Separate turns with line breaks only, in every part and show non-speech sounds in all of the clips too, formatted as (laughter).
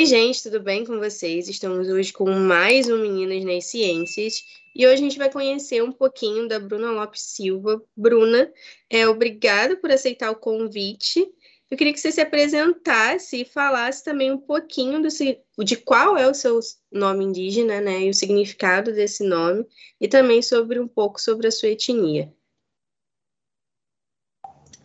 Oi, gente, tudo bem com vocês? Estamos hoje com mais um Meninas nas Ciências e hoje a gente vai conhecer um pouquinho da Bruna Lopes Silva. Bruna, é, obrigada por aceitar o convite. Eu queria que você se apresentasse e falasse também um pouquinho do, de qual é o seu nome indígena, né, e o significado desse nome, e também sobre um pouco sobre a sua etnia.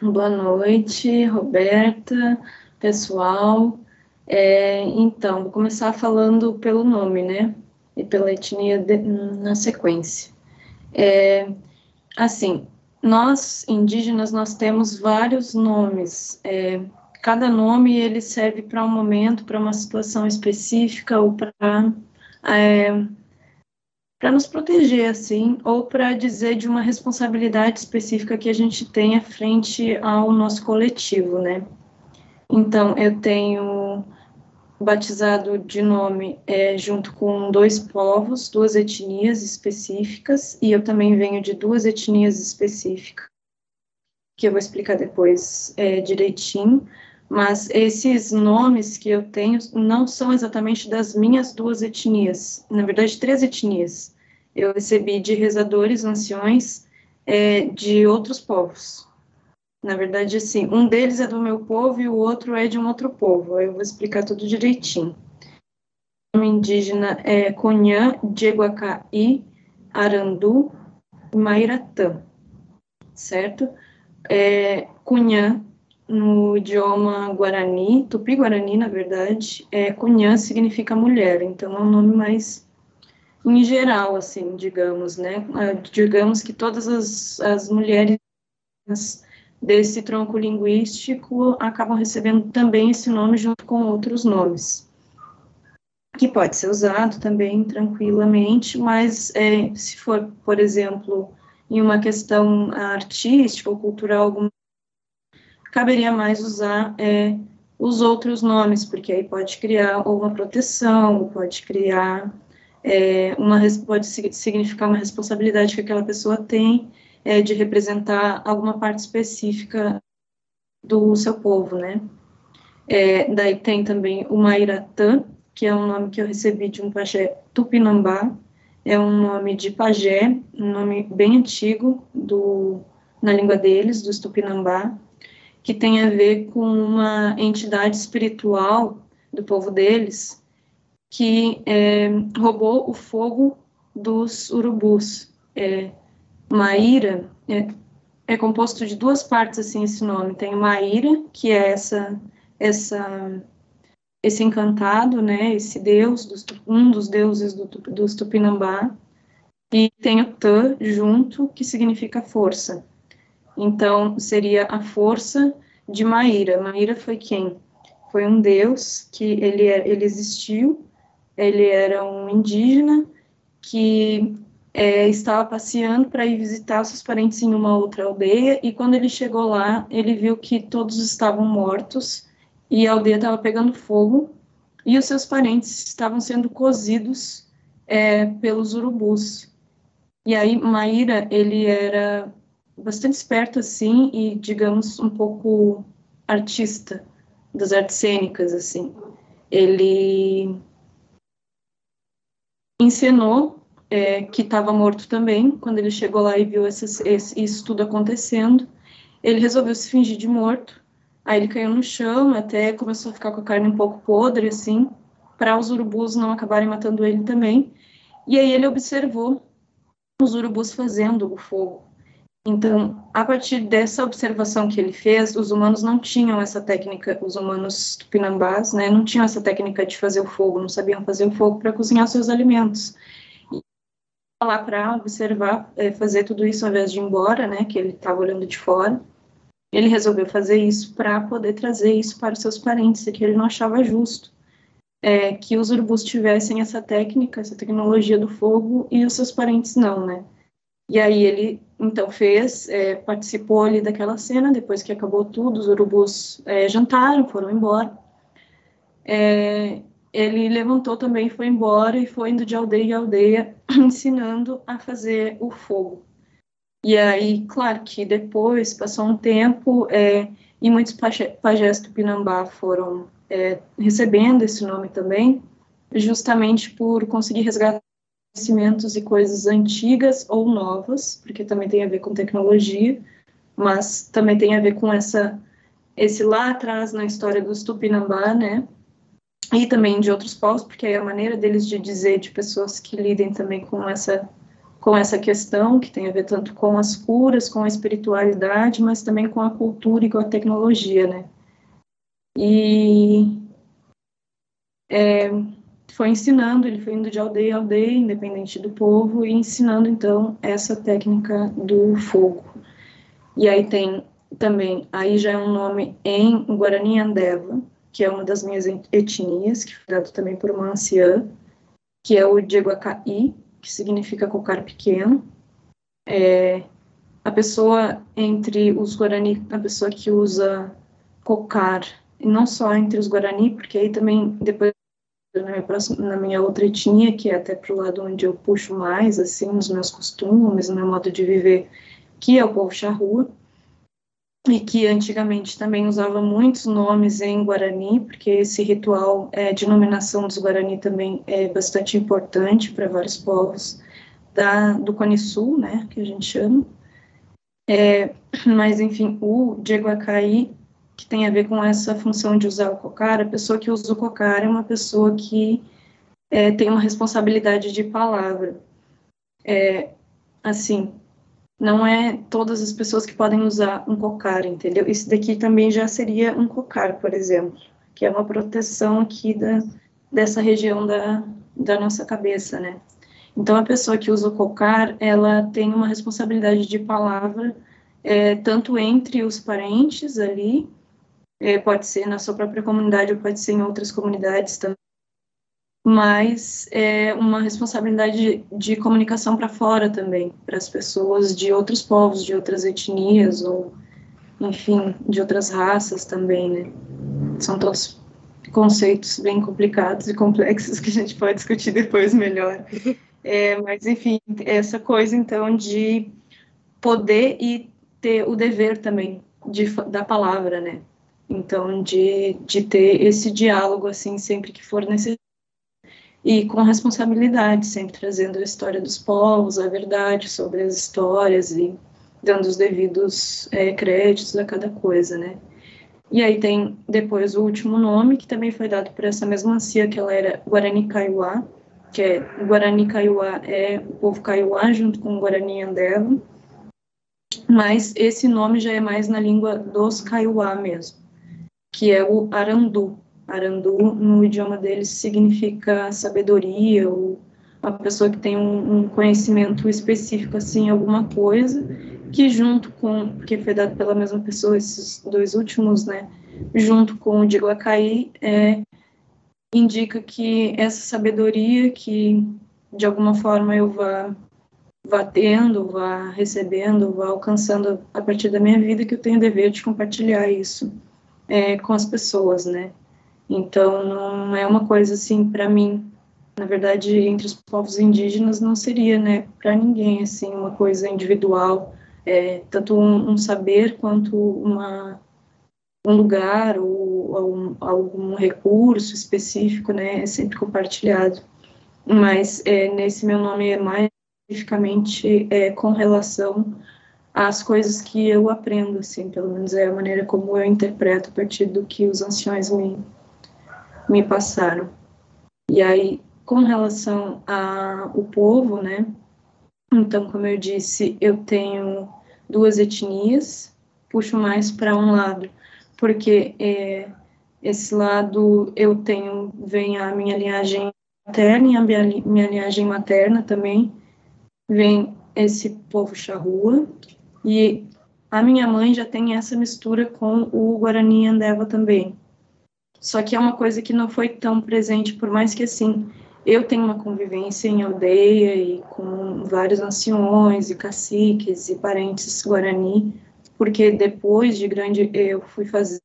Boa noite, Roberta, pessoal. É, então, vou começar falando pelo nome, né? E pela etnia de, na sequência. É, assim, nós, indígenas, nós temos vários nomes. É, cada nome, ele serve para um momento, para uma situação específica, ou para... É, para nos proteger, assim, ou para dizer de uma responsabilidade específica que a gente tenha frente ao nosso coletivo, né? Então, eu tenho batizado de nome é, junto com dois povos, duas etnias específicas, e eu também venho de duas etnias específicas, que eu vou explicar depois é, direitinho, mas esses nomes que eu tenho não são exatamente das minhas duas etnias, na verdade, três etnias. Eu recebi de rezadores anciões é, de outros povos. Na verdade, assim, um deles é do meu povo e o outro é de um outro povo. Eu vou explicar tudo direitinho. O nome indígena é Conhã, Dieguacaí, Arandu e Mairatã, certo? É, Cunhã, no idioma guarani, tupi-guarani, na verdade, é, Cunhã significa mulher, então é um nome mais em geral, assim, digamos, né? Ah, digamos que todas as, as mulheres desse tronco linguístico acabam recebendo também esse nome junto com outros nomes, que pode ser usado também tranquilamente, mas é, se for, por exemplo, em uma questão artística ou cultural, caberia mais usar é, os outros nomes, porque aí pode criar uma proteção, pode criar é, uma pode significar uma responsabilidade que aquela pessoa tem é, de representar alguma parte específica do seu povo, né? É, daí tem também o Mairatã, que é um nome que eu recebi de um pajé Tupinambá, é um nome de pajé, um nome bem antigo do, na língua deles, dos Tupinambá, que tem a ver com uma entidade espiritual do povo deles, que é, roubou o fogo dos urubus. É, Maíra é, é, composto de duas partes, assim, esse nome. Tem Maíra, que é essa, essa, esse encantado, né, esse deus, dos, um dos deuses do, dos Tupinambá, e tem o Tã junto, que significa força. Então, seria a força de Maíra. Maíra foi quem? Foi um deus que ele, ele existiu, ele era um indígena que é, estava passeando para ir visitar seus parentes em uma outra aldeia, e quando ele chegou lá, ele viu que todos estavam mortos e a aldeia estava pegando fogo, e os seus parentes estavam sendo cozidos é, pelos urubus. E aí, Maíra, ele era bastante esperto, assim, e, digamos, um pouco artista das artes cênicas, assim. Ele encenou é, que estava morto também, quando ele chegou lá e viu esse, isso tudo acontecendo, ele resolveu se fingir de morto. Aí ele caiu no chão, até começou a ficar com a carne um pouco podre, assim, para os urubus não acabarem matando ele também. E aí ele observou os urubus fazendo o fogo. Então, a partir dessa observação que ele fez, os humanos não tinham essa técnica, os humanos tupinambás, né, não tinham essa técnica de fazer o fogo, não sabiam fazer o fogo para cozinhar seus alimentos lá para observar, é, fazer tudo isso ao invés de ir embora, né, que ele estava olhando de fora. Ele resolveu fazer isso para poder trazer isso para os seus parentes, que ele não achava justo é, que os urubus tivessem essa técnica, essa tecnologia do fogo e os seus parentes não, né? E aí ele então fez, é, participou ali daquela cena. Depois que acabou tudo, os urubus é, jantaram, foram embora. É, ele levantou também, foi embora e foi indo de aldeia em aldeia, (clears throat) ensinando a fazer o fogo. E aí, claro que depois, passou um tempo, é, e muitos pajés tupinambá foram é, recebendo esse nome também, justamente por conseguir resgatar conhecimentos e coisas antigas ou novas, porque também tem a ver com tecnologia, mas também tem a ver com essa esse lá atrás na história dos Tupinambá, né? E também de outros povos, porque é a maneira deles de dizer de pessoas que lidem também com essa com essa questão que tem a ver tanto com as curas, com a espiritualidade, mas também com a cultura e com a tecnologia, né? E é, foi ensinando, ele foi indo de aldeia a aldeia, independente do povo, e ensinando então essa técnica do fogo. E aí tem também, aí já é um nome em Guarani Andeva, que é uma das minhas etnias, que foi dado também por uma anciã, que é o Dieguacaí, que significa cocar pequeno. É, a pessoa entre os Guarani, a pessoa que usa cocar, e não só entre os Guarani, porque aí também, depois, na minha, próxima, na minha outra etnia, que é até para o lado onde eu puxo mais, assim, nos meus costumes, no meu modo de viver, que é o povo charrua, e que antigamente também usava muitos nomes em Guarani, porque esse ritual é, de nominação dos Guarani também é bastante importante para vários povos da, do Cone Sul, né, que a gente chama. É, mas, enfim, o Dieguacaí, que tem a ver com essa função de usar o cocar, a pessoa que usa o cocar é uma pessoa que é, tem uma responsabilidade de palavra. É, assim, não é todas as pessoas que podem usar um cocar, entendeu? Isso daqui também já seria um cocar, por exemplo, que é uma proteção aqui da, dessa região da, da nossa cabeça, né? Então, a pessoa que usa o cocar, ela tem uma responsabilidade de palavra, é, tanto entre os parentes ali, é, pode ser na sua própria comunidade ou pode ser em outras comunidades também, mas é uma responsabilidade de, de comunicação para fora também, para as pessoas de outros povos, de outras etnias, ou, enfim, de outras raças também, né? São todos conceitos bem complicados e complexos que a gente pode discutir depois melhor. (laughs) É, mas, enfim, essa coisa, então, de poder e ter o dever também de, da palavra, né? Então, de, de ter esse diálogo, assim, sempre que for necessário e com responsabilidade, sempre trazendo a história dos povos, a verdade sobre as histórias e dando os devidos é, créditos a cada coisa, né? E aí tem depois o último nome, que também foi dado por essa mesma ancia, que ela era Guarani Kaiowá, que é Guarani Kaiowá é o povo Kaiowá junto com o Guarani Andeva, mas esse nome já é mais na língua dos Kaiowá mesmo, que é o Arandu, Arandu, no idioma deles, significa sabedoria, ou uma pessoa que tem um, um conhecimento específico, assim, alguma coisa, que junto com, porque foi dado pela mesma pessoa, esses dois últimos, né, junto com o Diglacaí, é, indica que essa sabedoria que, de alguma forma, eu vá, vá tendo, vá recebendo, vá alcançando a partir da minha vida, que eu tenho o dever de compartilhar isso é, com as pessoas, né, então, não é uma coisa assim para mim. Na verdade, entre os povos indígenas não seria, né, para ninguém assim uma coisa individual, é, tanto um, um, saber quanto uma um lugar ou, ou um, algum recurso específico, né, é sempre compartilhado. Mas é, nesse meu nome é mais especificamente é, com relação às coisas que eu aprendo, assim, pelo menos é a maneira como eu interpreto a partir do que os anciões me me passaram. E aí, com relação ao povo, né? Então, como eu disse, eu tenho duas etnias, puxo mais para um lado, porque é, esse lado eu tenho, vem a minha linhagem materna e a minha, minha linhagem materna também, vem esse povo charrua, e a minha mãe já tem essa mistura com o Guarani Andeva também. Só que é uma coisa que não foi tão presente, por mais que assim, eu tenho uma convivência em aldeia e com vários anciões e caciques e parentes guarani, porque depois de grande eu fui fazer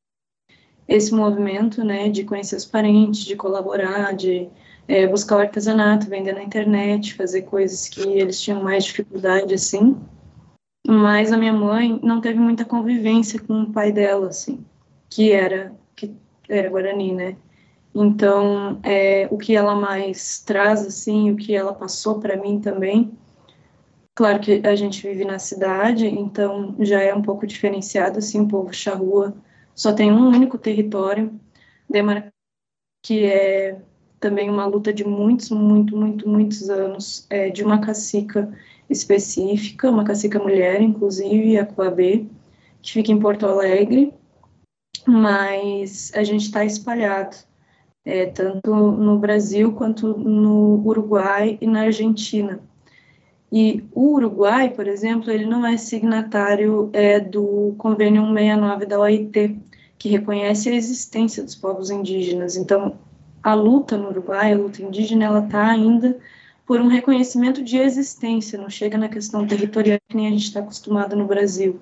esse movimento, né, de conhecer os parentes, de colaborar, de é, buscar o artesanato, vender na internet, fazer coisas que eles tinham mais dificuldade, assim. Mas a minha mãe não teve muita convivência com o pai dela, assim, que era é, Guarani, né? Então, é, o que ela mais traz, assim, o que ela passou para mim também, claro que a gente vive na cidade, então já é um pouco diferenciado, assim, o povo charrua só tem um único território, que é também uma luta de muitos, muito, muito, muitos anos, é, de uma cacica específica, uma cacica mulher, inclusive, a Coabê, que fica em Porto Alegre, mas a gente está espalhado, é, tanto no Brasil quanto no Uruguai e na Argentina. E o Uruguai, por exemplo, ele não é signatário é, do Convênio 169 da OIT, que reconhece a existência dos povos indígenas. Então, a luta no Uruguai, a luta indígena, ela está ainda por um reconhecimento de existência, não chega na questão territorial que nem a gente está acostumado no Brasil.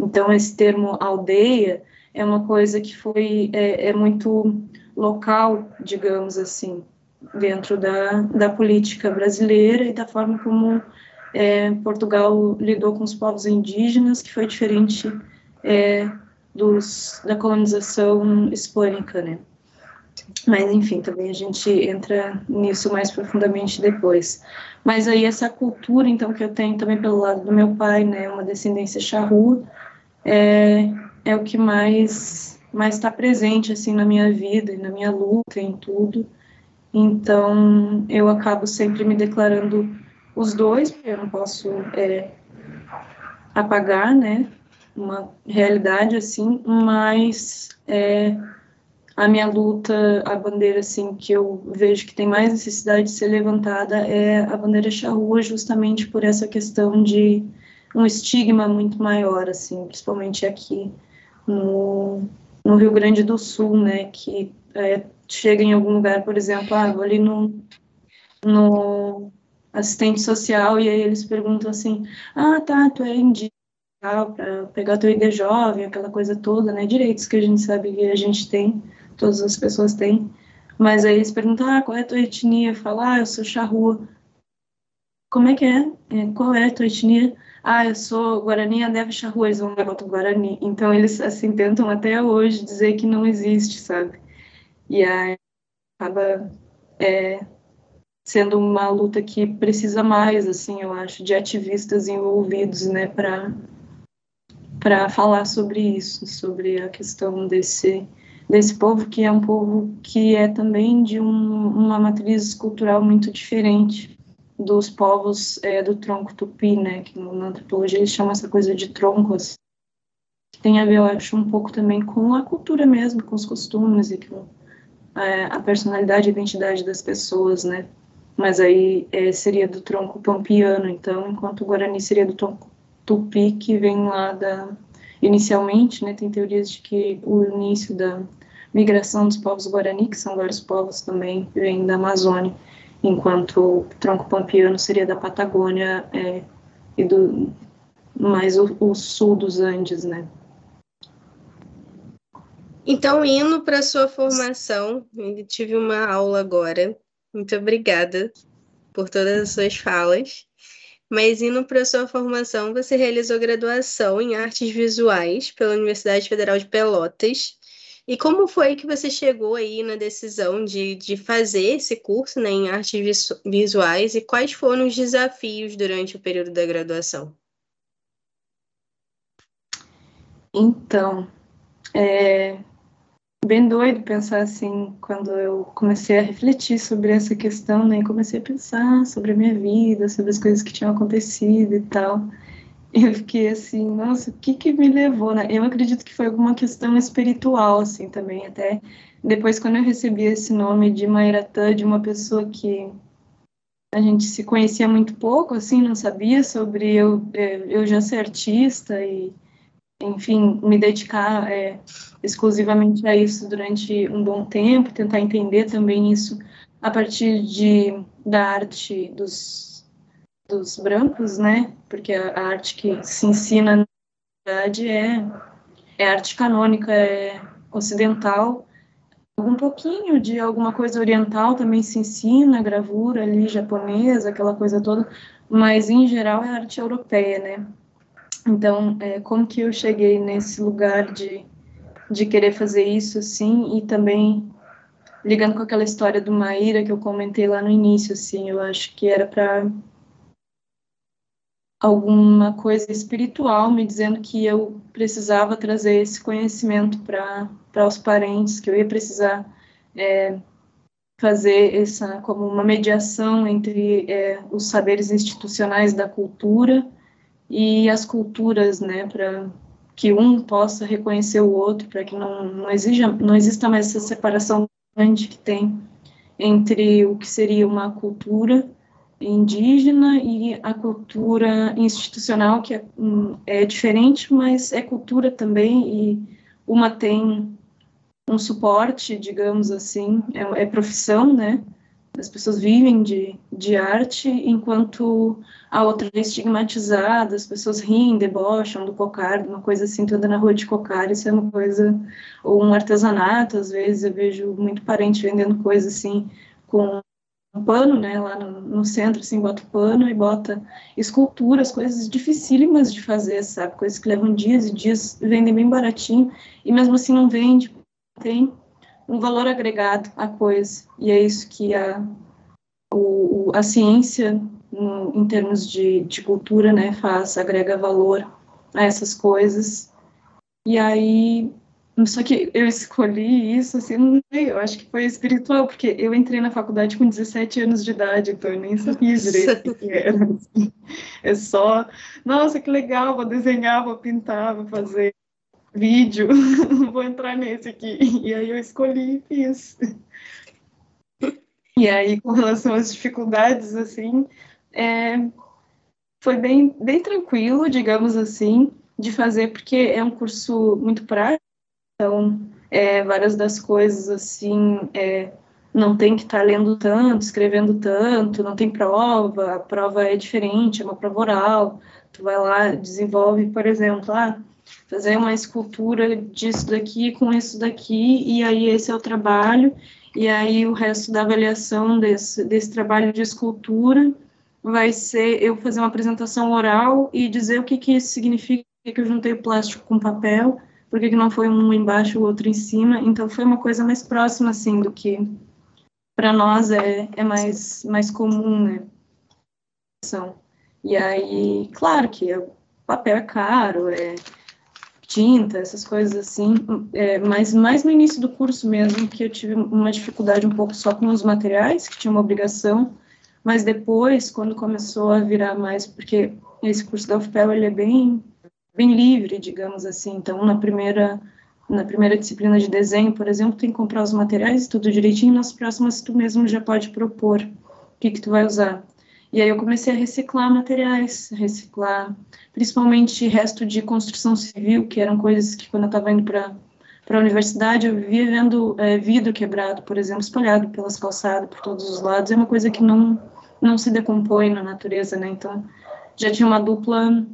Então, esse termo aldeia é uma coisa que foi é, é muito local, digamos assim, dentro da, da política brasileira e da forma como é, Portugal lidou com os povos indígenas, que foi diferente é, dos, da colonização hispânica, né? Mas, enfim, também a gente entra nisso mais profundamente depois. Mas aí essa cultura, então, que eu tenho também pelo lado do meu pai, né, uma descendência charrua, é, é o que mais mais está presente, assim, na minha vida, na minha luta, em tudo. Então, eu acabo sempre me declarando os dois, porque eu não posso é, apagar, né, uma realidade assim, mas é, a minha luta, a bandeira assim que eu vejo que tem mais necessidade de ser levantada é a bandeira charrua, justamente por essa questão de um estigma muito maior, assim, principalmente aqui no, no Rio Grande do Sul, né, que é, chega em algum lugar, por exemplo, ah, vou ali no, no assistente social e aí eles perguntam assim, ah, tá, tu é indígena, para pegar teu ID jovem, aquela coisa toda, né, direitos que a gente sabe que a gente tem, todas as pessoas têm. Mas aí eles perguntam, ah, qual é a tua etnia? Fala, ah, eu sou charrua. Como é que é? é qual é a tua etnia? Ah, eu sou Guarani, Andeve Charrua, eles vão levar o Guarani. Então eles, assim, tentam até hoje dizer que não existe, sabe? E aí acaba é, sendo uma luta que precisa mais, assim, eu acho, de ativistas envolvidos, né, para para falar sobre isso, sobre a questão desse desse povo que é um povo que é também de um, uma matriz cultural muito diferente dos povos é, do tronco tupi, né, que na antropologia eles chamam essa coisa de troncos, que tem a ver, eu acho, um pouco também com a cultura mesmo, com os costumes e com é, a personalidade e identidade das pessoas, né, mas aí é, seria do tronco pampiano, então, enquanto o Guarani seria do tronco tupi, que vem lá da, inicialmente, né, tem teorias de que o início da migração dos povos Guarani, que são vários povos também, vem da Amazônia, enquanto o tronco pampiano seria da Patagônia é, e do mais o, o, sul dos Andes, né?
Então, indo para sua formação, eu tive uma aula agora. Muito obrigada por todas as suas falas. Mas indo para sua formação, você realizou graduação em artes visuais pela Universidade Federal de Pelotas e como foi que você chegou aí na decisão de, de fazer esse curso né, em artes visuais e quais foram os desafios durante o período da graduação?
Então, é bem doido pensar assim, quando eu comecei a refletir sobre essa questão, né, comecei a pensar sobre a minha vida, sobre as coisas que tinham acontecido e tal eu fiquei assim, nossa, o que que me levou, né? Eu acredito que foi alguma questão espiritual, assim, também, até depois quando eu recebi esse nome de Mairatã, de uma pessoa que a gente se conhecia muito pouco, assim, não sabia sobre eu, é, eu já ser artista e, enfim, me dedicar é, exclusivamente a isso durante um bom tempo, tentar entender também isso a partir de, da arte dos dos brancos, né? Porque a, arte que se ensina na verdade é, é arte canônica, é ocidental. Um pouquinho de alguma coisa oriental também se ensina, gravura ali japonesa, aquela coisa toda, mas em geral é arte europeia, né? Então, é, como que eu cheguei nesse lugar de de querer fazer isso, assim, e também ligando com aquela história do Maíra que eu comentei lá no início, assim, eu acho que era para alguma coisa espiritual me dizendo que eu precisava trazer esse conhecimento para os parentes, que eu ia precisar é, fazer essa como uma mediação entre é, os saberes institucionais da cultura e as culturas, né, para que um possa reconhecer o outro, para que não, não, exija, não exista mais essa separação grande que tem entre o que seria uma cultura indígena e a cultura institucional, que é, hum, é diferente, mas é cultura também, e uma tem um suporte, digamos assim, é, é profissão, né? As pessoas vivem de, de arte, enquanto a outra é estigmatizada, as pessoas riem, debocham do cocar, uma coisa assim, toda na rua de cocar, isso é uma coisa, ou um artesanato, às vezes eu vejo muito parente vendendo coisa assim, com pano, né, lá no, no, centro, assim, bota pano e bota esculturas, coisas dificílimas de fazer, sabe, coisas que levam dias e dias, vendem bem baratinho, e mesmo assim não vende, tem um valor agregado à coisa, e é isso que a, o, a ciência, no, em termos de, de cultura, né, faz, agrega valor a essas coisas, e aí só que eu escolhi isso, assim, não sei, eu acho que foi espiritual, porque eu entrei na faculdade com 17 anos de idade, então eu nem sabia direito o que era. Assim. É só, nossa, que legal, vou desenhar, vou pintar, vou fazer vídeo, (laughs) vou entrar nesse aqui. E aí eu escolhi e fiz. E aí, com relação às dificuldades, assim, é, foi bem, bem tranquilo, digamos assim, de fazer, porque é um curso muito prático, então, é, várias das coisas, assim, é, não tem que estar tá lendo tanto, escrevendo tanto, não tem prova, a prova é diferente, é uma prova oral, tu vai lá, desenvolve, por exemplo, ah, fazer uma escultura disso daqui com isso daqui, e aí esse é o trabalho, e aí o resto da avaliação desse, desse trabalho de escultura vai ser eu fazer uma apresentação oral e dizer o que, que isso significa, que eu juntei plástico com papel, por que, não foi um embaixo o outro em cima? Então foi uma coisa mais próxima, assim, do que para nós é, é mais, mais comum, né? E aí, claro que o papel é caro, é tinta, essas coisas assim, é, mas mais no início do curso mesmo, que eu tive uma dificuldade um pouco só com os materiais, que tinha uma obrigação, mas depois, quando começou a virar mais, porque esse curso da UFPEL, ele é bem bem livre, digamos assim. Então, na primeira na primeira disciplina de desenho, por exemplo, tem que comprar os materiais, tudo direitinho, nas próximas tu mesmo já pode propor o que que tu vai usar. E aí eu comecei a reciclar materiais, reciclar principalmente resto de construção civil, que eram coisas que quando eu estava indo para para a universidade, eu vivia vendo é, vidro quebrado, por exemplo, espalhado pelas calçadas, por todos os lados. É uma coisa que não, não se decompõe na natureza, né? Então, já tinha uma dupla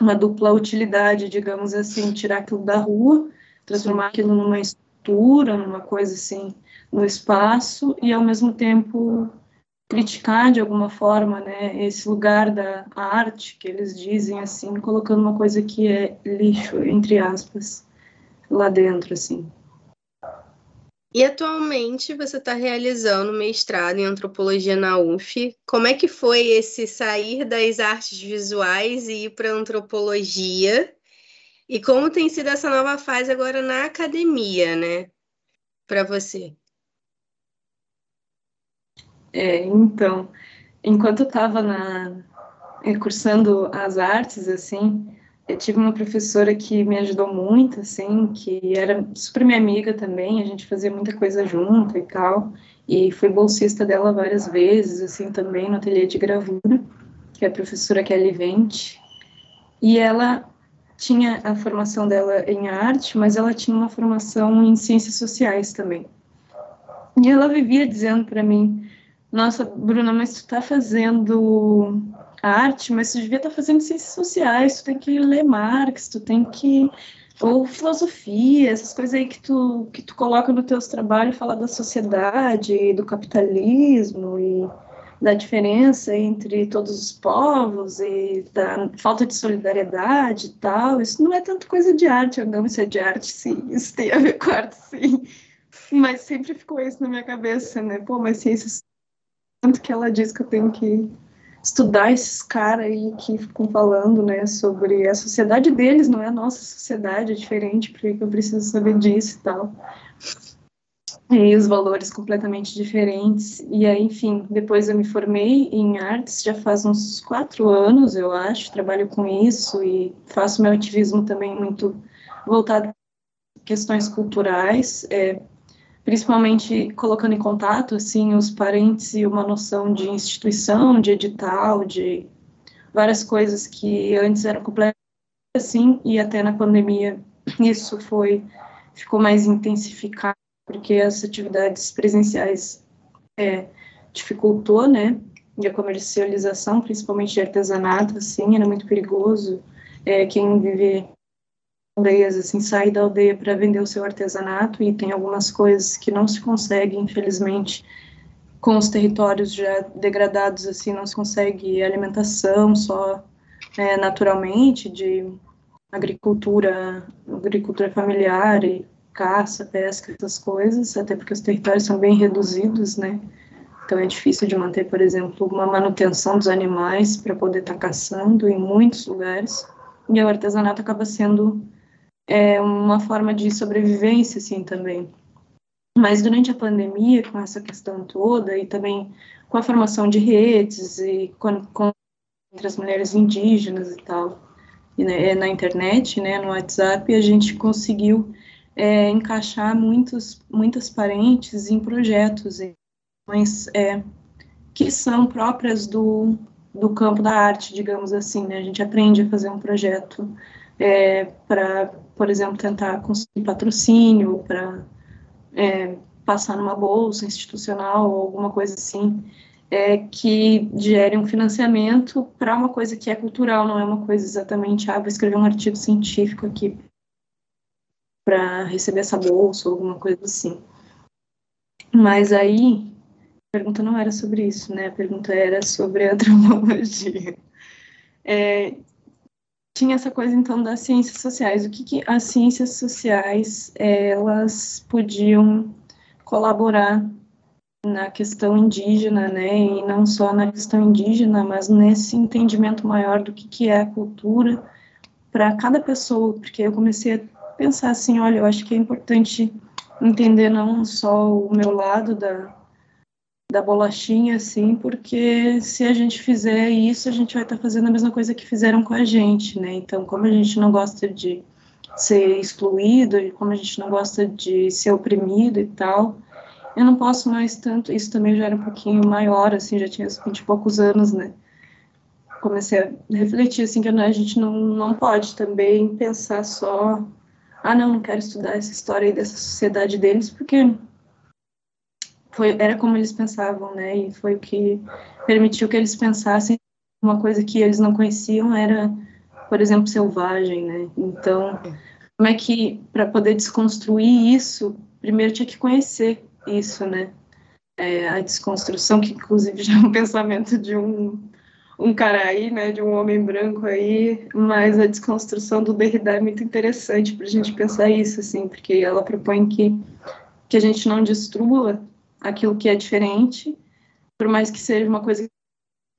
uma dupla utilidade, digamos assim, tirar aquilo da rua, transformar Sim. aquilo numa estrutura, numa coisa assim, no espaço, e ao mesmo tempo criticar de alguma forma, né, esse lugar da arte, que eles dizem assim, colocando uma coisa que é lixo, entre aspas, lá dentro, assim.
E atualmente você está realizando mestrado em antropologia na UF. Como é que foi esse sair das artes visuais e ir para antropologia? E como tem sido essa nova fase agora na academia, né? Para você?
É, então, enquanto eu estava na cursando as artes, assim, eu tive uma professora que me ajudou muito, assim, que era super minha amiga também, a gente fazia muita coisa junto e tal, e fui bolsista dela várias vezes, assim, também no ateliê de gravura, que é a professora Kelly Vente, e ela tinha a formação dela em arte, mas ela tinha uma formação em ciências sociais também. E ela vivia dizendo para mim, nossa, Bruna, mas tu tá fazendo arte, mas tu devia estar tá fazendo ciências sociais, tu tem que ler Marx, tu tem que ou filosofia, essas coisas aí que tu que tu coloca nos teus trabalhos, falar da sociedade, do capitalismo e da diferença entre todos os povos e da falta de solidariedade e tal. Isso não é tanto coisa de arte, ou não, isso é de arte, sim, isso tem a ver com arte, sim. Mas sempre ficou isso na minha cabeça, né? Pô, mas ciências, tanto que ela diz que eu tenho que estudar esses caras aí que ficam falando, né, sobre a sociedade deles, não é a nossa sociedade, é diferente, porque eu preciso saber disso e tal e os valores completamente diferentes. E aí, enfim, depois eu me formei em artes, já faz uns quatro anos, eu acho, trabalho com isso e faço meu ativismo também muito voltado questões culturais, é, principalmente colocando em contato, assim, os parentes e uma noção de instituição, de edital, de várias coisas que antes eram completamente assim, e até na pandemia isso foi, ficou mais intensificado porque as atividades presenciais é, dificultou, né? E a comercialização, principalmente de artesanato, assim, era muito perigoso. É, quem vive aldeias, assim, sai da aldeia para vender o seu artesanato e tem algumas coisas que não se consegue, infelizmente, com os territórios já degradados, assim, não se consegue alimentação só é, naturalmente de agricultura, agricultura familiar e caça, pesca, essas coisas, até porque os territórios são bem reduzidos, né? Então é difícil de manter, por exemplo, uma manutenção dos animais para poder estar tá caçando em muitos lugares. E o artesanato acaba sendo é, uma forma de sobrevivência, assim, também. Mas durante a pandemia, com essa questão toda, e também com a formação de redes, e com, com entre as mulheres indígenas e tal, e, né, na internet, né, no WhatsApp, a gente conseguiu é, encaixar muitos, muitas parentes em projetos mas, é, que são próprias do, do campo da arte, digamos assim, né? A gente aprende a fazer um projeto é, para, por exemplo, tentar conseguir patrocínio, para é, passar numa bolsa institucional ou alguma coisa assim, é, que gere um financiamento para uma coisa que é cultural, não é uma coisa exatamente, ah, vou escrever um artigo científico aqui para receber essa bolsa ou alguma coisa assim. Mas aí, a pergunta não era sobre isso, né? A pergunta era sobre a (laughs) antropologia. É, tinha essa coisa, então, das ciências sociais. O que, que as ciências sociais, elas podiam colaborar na questão indígena, né? E não só na questão indígena, mas nesse entendimento maior do que, que é a cultura para cada pessoa, porque eu comecei a pensar assim, olha, eu acho que é importante entender não só o meu lado da, da bolachinha, assim, porque se a gente fizer isso, a gente vai estar tá fazendo a mesma coisa que fizeram com a gente, né? Então, como a gente não gosta de ser excluído, e como a gente não gosta de ser oprimido e tal, eu não posso mais tanto, isso também já era um pouquinho maior, assim, já tinha 20 e poucos anos, né? Comecei a refletir, assim, que a gente não, não pode também pensar só ah, não, não quero estudar essa história aí dessa sociedade deles, porque foi, era como eles pensavam, né? E foi o que permitiu que eles pensassem uma coisa que eles não conheciam era, por exemplo, selvagem, né? Então, como é que para poder desconstruir isso, primeiro tinha que conhecer isso, né? É, a desconstrução, que inclusive já é um (laughs) pensamento de um um cara aí, né, de um homem branco aí, mas a desconstrução do Derrida é muito interessante para a gente pensar isso, assim, porque ela propõe que, que a gente não destrua aquilo que é diferente, por mais que seja uma coisa que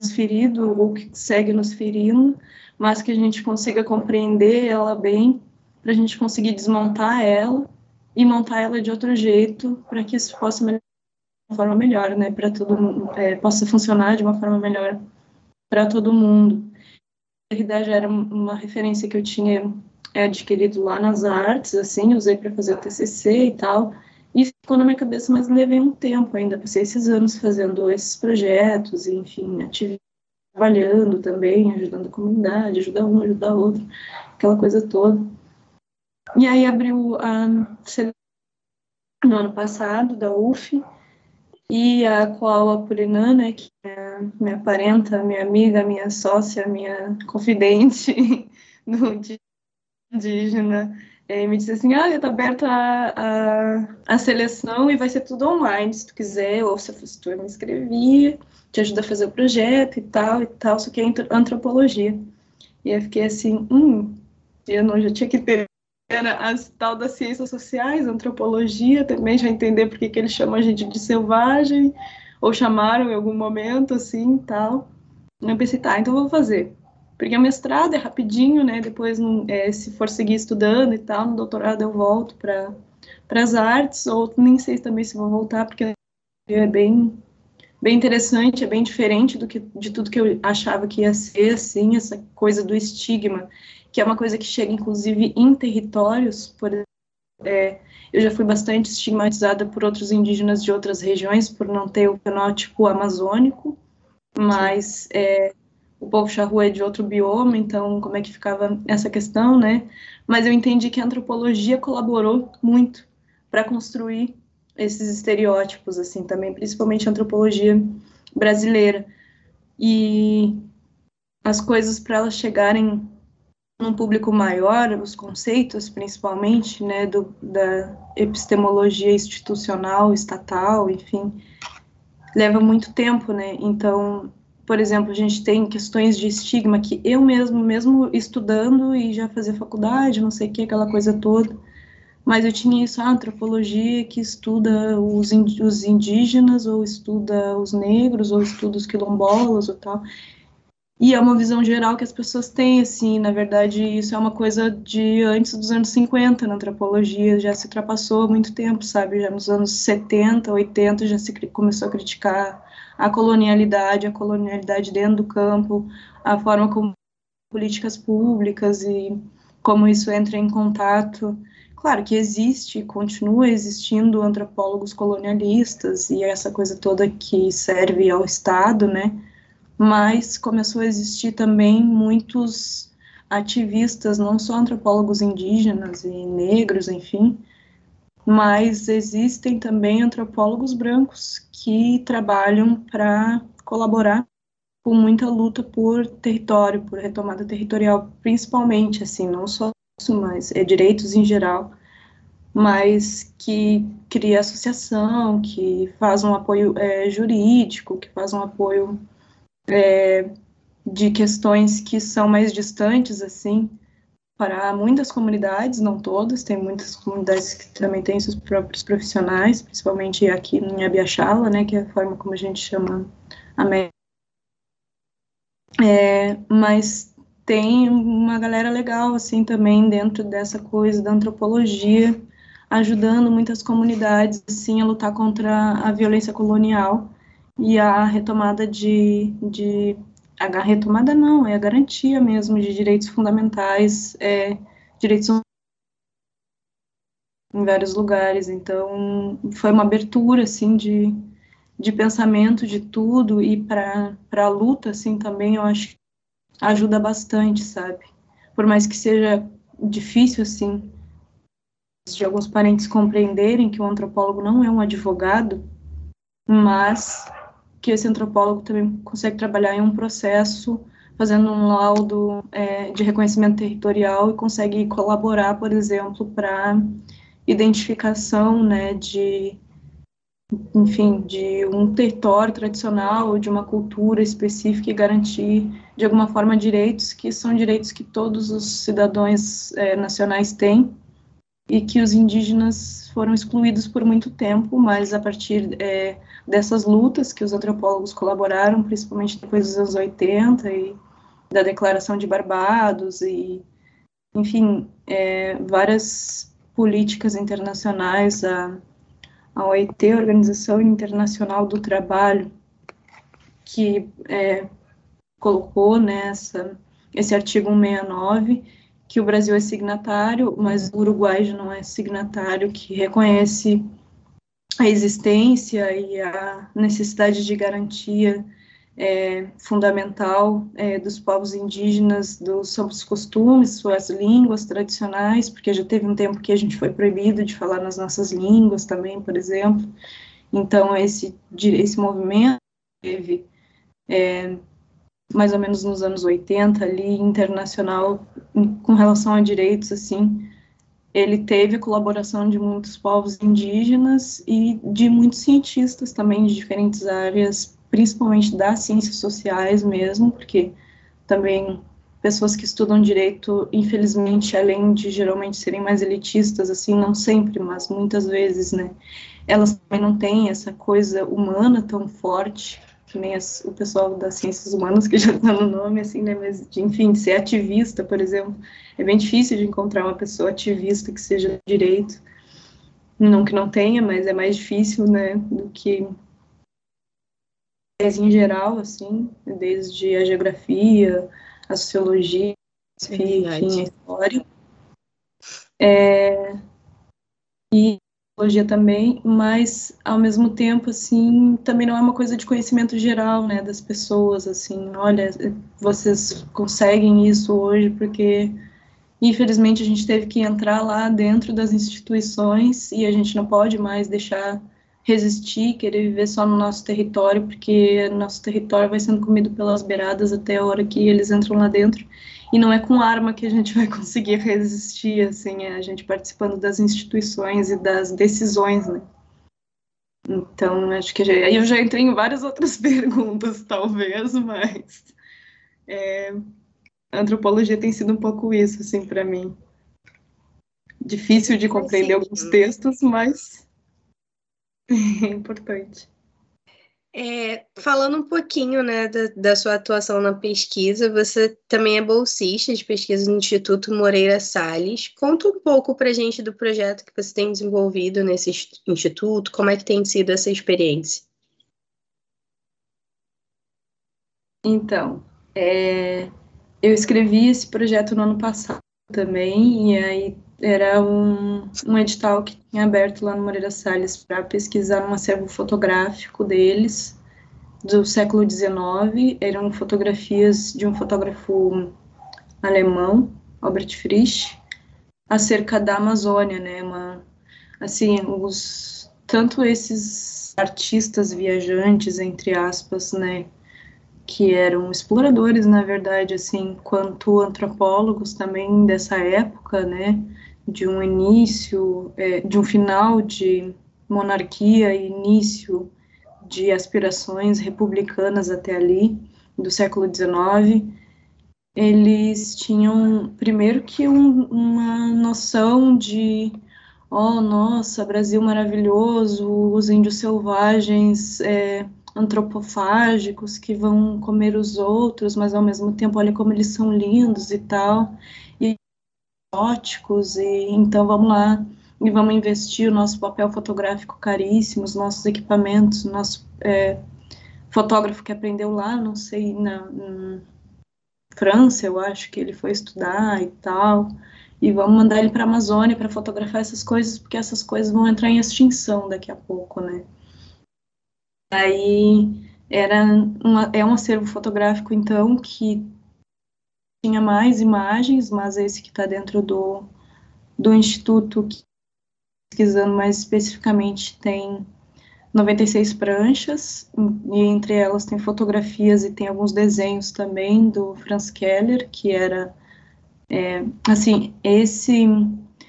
nos ferido ou que segue nos ferindo, mas que a gente consiga compreender ela bem, para a gente conseguir desmontar ela e montar ela de outro jeito, para que isso possa melhorar de uma forma melhor, né, para todo é, possa funcionar de uma forma melhor para todo mundo. A realidade era uma referência que eu tinha é, adquirido lá nas artes, assim, usei para fazer o TCC e tal, e ficou na minha cabeça, mas levei um tempo ainda, passei esses anos fazendo esses projetos, enfim, atividades, trabalhando também, ajudando a comunidade, ajudar um, ajudar outro, aquela coisa toda. E aí abriu a no ano passado, da UF, e a qual a Purinan, né, que é minha parenta, minha amiga, minha sócia, minha confidente (laughs) no indígena, é, me disse assim, olha, está aberta a, a, seleção e vai ser tudo online, se tu quiser, ou se, se tu me inscrevia. te ajuda a fazer o projeto e tal e tal, só que é antropologia. E eu fiquei assim, hum, eu não já tinha que ter as tal das ciências sociais, antropologia também, já entender por que, eles chamam a gente de selvagem, ou chamaram em algum momento, assim, tal. Eu pensei, tá, então vou fazer. Porque o mestrado é rapidinho, né, depois, é, se for seguir estudando e tal, no doutorado eu volto para as artes, ou nem sei também se vou voltar, porque é bem bem interessante, é bem diferente do que de tudo que eu achava que ia ser, assim, essa coisa do estigma, que é uma coisa que chega, inclusive, em territórios, por é, eu já fui bastante estigmatizada por outros indígenas de outras regiões por não ter o fenótipo amazônico, mas é, o povo charrua é de outro bioma, então como é que ficava essa questão, né? Mas eu entendi que a antropologia colaborou muito para construir esses estereótipos, assim, também, principalmente a antropologia brasileira. E as coisas para elas chegarem num público maior, os conceitos, principalmente, né, do, da epistemologia institucional, estatal, enfim, leva muito tempo, né? Então, por exemplo, a gente tem questões de estigma que eu mesmo, mesmo estudando e já fazia faculdade, não sei o que, aquela coisa toda, mas eu tinha isso, a antropologia que estuda os, os indígenas, ou estuda os negros, ou estuda os quilombolas, ou tal. E é uma visão geral que as pessoas têm, assim, na verdade, isso é uma coisa de antes dos anos 50 na antropologia, já se ultrapassou há muito tempo, sabe? Já nos anos 70, 80 já se começou a criticar a colonialidade, a colonialidade dentro do campo, a forma como políticas públicas e como isso entra em contato Claro que existe, continua existindo antropólogos colonialistas e essa coisa toda que serve ao Estado, né? Mas começou a existir também muitos ativistas, não só antropólogos indígenas e negros, enfim, mas existem também antropólogos brancos que trabalham para colaborar com muita luta por território, por retomada territorial, principalmente, assim, não só mas é direitos em geral, mas que cria associação, que faz um apoio é, jurídico, que faz um apoio é, de questões que são mais distantes, assim, para muitas comunidades, não todas, tem muitas comunidades que também têm seus próprios profissionais, principalmente aqui em Abiachala, né, que é a forma como a gente chama a média. É, mas tem uma galera legal, assim, também dentro dessa coisa da antropologia, ajudando muitas comunidades, assim, a lutar contra a violência colonial e a retomada de, de a retomada não, é a garantia mesmo de direitos fundamentais, é, direitos em vários lugares, então foi uma abertura, assim, de, de pensamento de tudo e para a luta, assim, também eu acho que ajuda bastante, sabe? Por mais que seja difícil, assim, de alguns parentes compreenderem que o antropólogo não é um advogado, mas que esse antropólogo também consegue trabalhar em um processo fazendo um laudo é, de reconhecimento territorial e consegue colaborar, por exemplo, para identificação, né, de enfim, de um território tradicional, de uma cultura específica e garantir, de alguma forma, direitos que são direitos que todos os cidadãos é, nacionais têm e que os indígenas foram excluídos por muito tempo, mas a partir é, dessas lutas que os antropólogos colaboraram, principalmente depois dos anos 80 e da Declaração de Barbados e, enfim, é, várias políticas internacionais, a a OIT, Organização Internacional do Trabalho, que é, colocou nessa esse artigo 169 que o Brasil é signatário, mas o Uruguai não é signatário, que reconhece a existência e a necessidade de garantia é, fundamental é, dos povos indígenas, dos seus costumes, suas línguas tradicionais, porque já teve um tempo que a gente foi proibido de falar nas nossas línguas também, por exemplo. Então, esse, esse movimento teve, é, mais ou menos nos anos 80, ali, internacional, com relação a direitos, assim, ele teve a colaboração de muitos povos indígenas e de muitos cientistas também de diferentes áreas principalmente das ciências sociais mesmo, porque também pessoas que estudam direito, infelizmente, além de geralmente serem mais elitistas, assim, não sempre, mas muitas vezes, né, elas também não têm essa coisa humana tão forte, que nem as, o pessoal das ciências humanas, que já está no nome, assim, né, mas, de, enfim, de ser ativista, por exemplo, é bem difícil de encontrar uma pessoa ativista que seja direito, não que não tenha, mas é mais difícil, né, do que em geral, assim, desde a geografia, a sociologia, é enfim, a história. É, e a também, mas ao mesmo tempo, assim, também não é uma coisa de conhecimento geral, né, das pessoas, assim, olha, vocês conseguem isso hoje porque infelizmente a gente teve que entrar lá dentro das instituições e a gente não pode mais deixar resistir, querer viver só no nosso território, porque nosso território vai sendo comido pelas beiradas até a hora que eles entram lá dentro. E não é com arma que a gente (laughs) vai conseguir resistir, assim, é a gente participando das instituições e das decisões, né? Então, acho que aí eu já entrei em várias outras (laughs) perguntas, talvez, mas é, a antropologia tem sido um pouco isso, assim, para mim. Difícil de compreender alguns textos, mas (laughs) é importante.
É, falando um pouquinho né, da, da, sua atuação na pesquisa, você também é bolsista de pesquisa no Instituto Moreira Salles. Conta um pouco para gente do projeto que você tem desenvolvido nesse instituto, como é que tem sido essa experiência?
Então, é, eu escrevi esse projeto no ano passado também, e aí era um, um edital que tinha aberto lá no Moreira Salles para pesquisar um acervo fotográfico deles, do século XIX. Eram fotografias de um fotógrafo alemão, Albert Frisch, acerca da Amazônia, né? Uma, assim, os, tanto esses artistas viajantes, entre aspas, né? que eram exploradores, na verdade, assim, quanto antropólogos também dessa época, né, de um início, é, de um final de monarquia e início de aspirações republicanas até ali, do século XIX, eles tinham, primeiro que um, uma noção de, oh, nossa, Brasil maravilhoso, os índios selvagens é, antropofágicos que vão comer os outros, mas ao mesmo tempo, olha como eles são lindos e tal exóticos, e então vamos lá e vamos investir o nosso papel fotográfico caríssimo, os nossos equipamentos, o nosso é, fotógrafo que aprendeu lá, não sei, na, na, França, eu acho que ele foi estudar e tal, e vamos mandar ele para a Amazônia para fotografar essas coisas, porque essas coisas vão entrar em extinção daqui a pouco, né? Aí era uma, é um acervo fotográfico, então, que tinha mais imagens, mas esse que está dentro do, do Instituto, pesquisando mais especificamente, tem 96 pranchas, e entre elas tem fotografias e tem alguns desenhos também do Franz Keller, que era, é, assim, esse,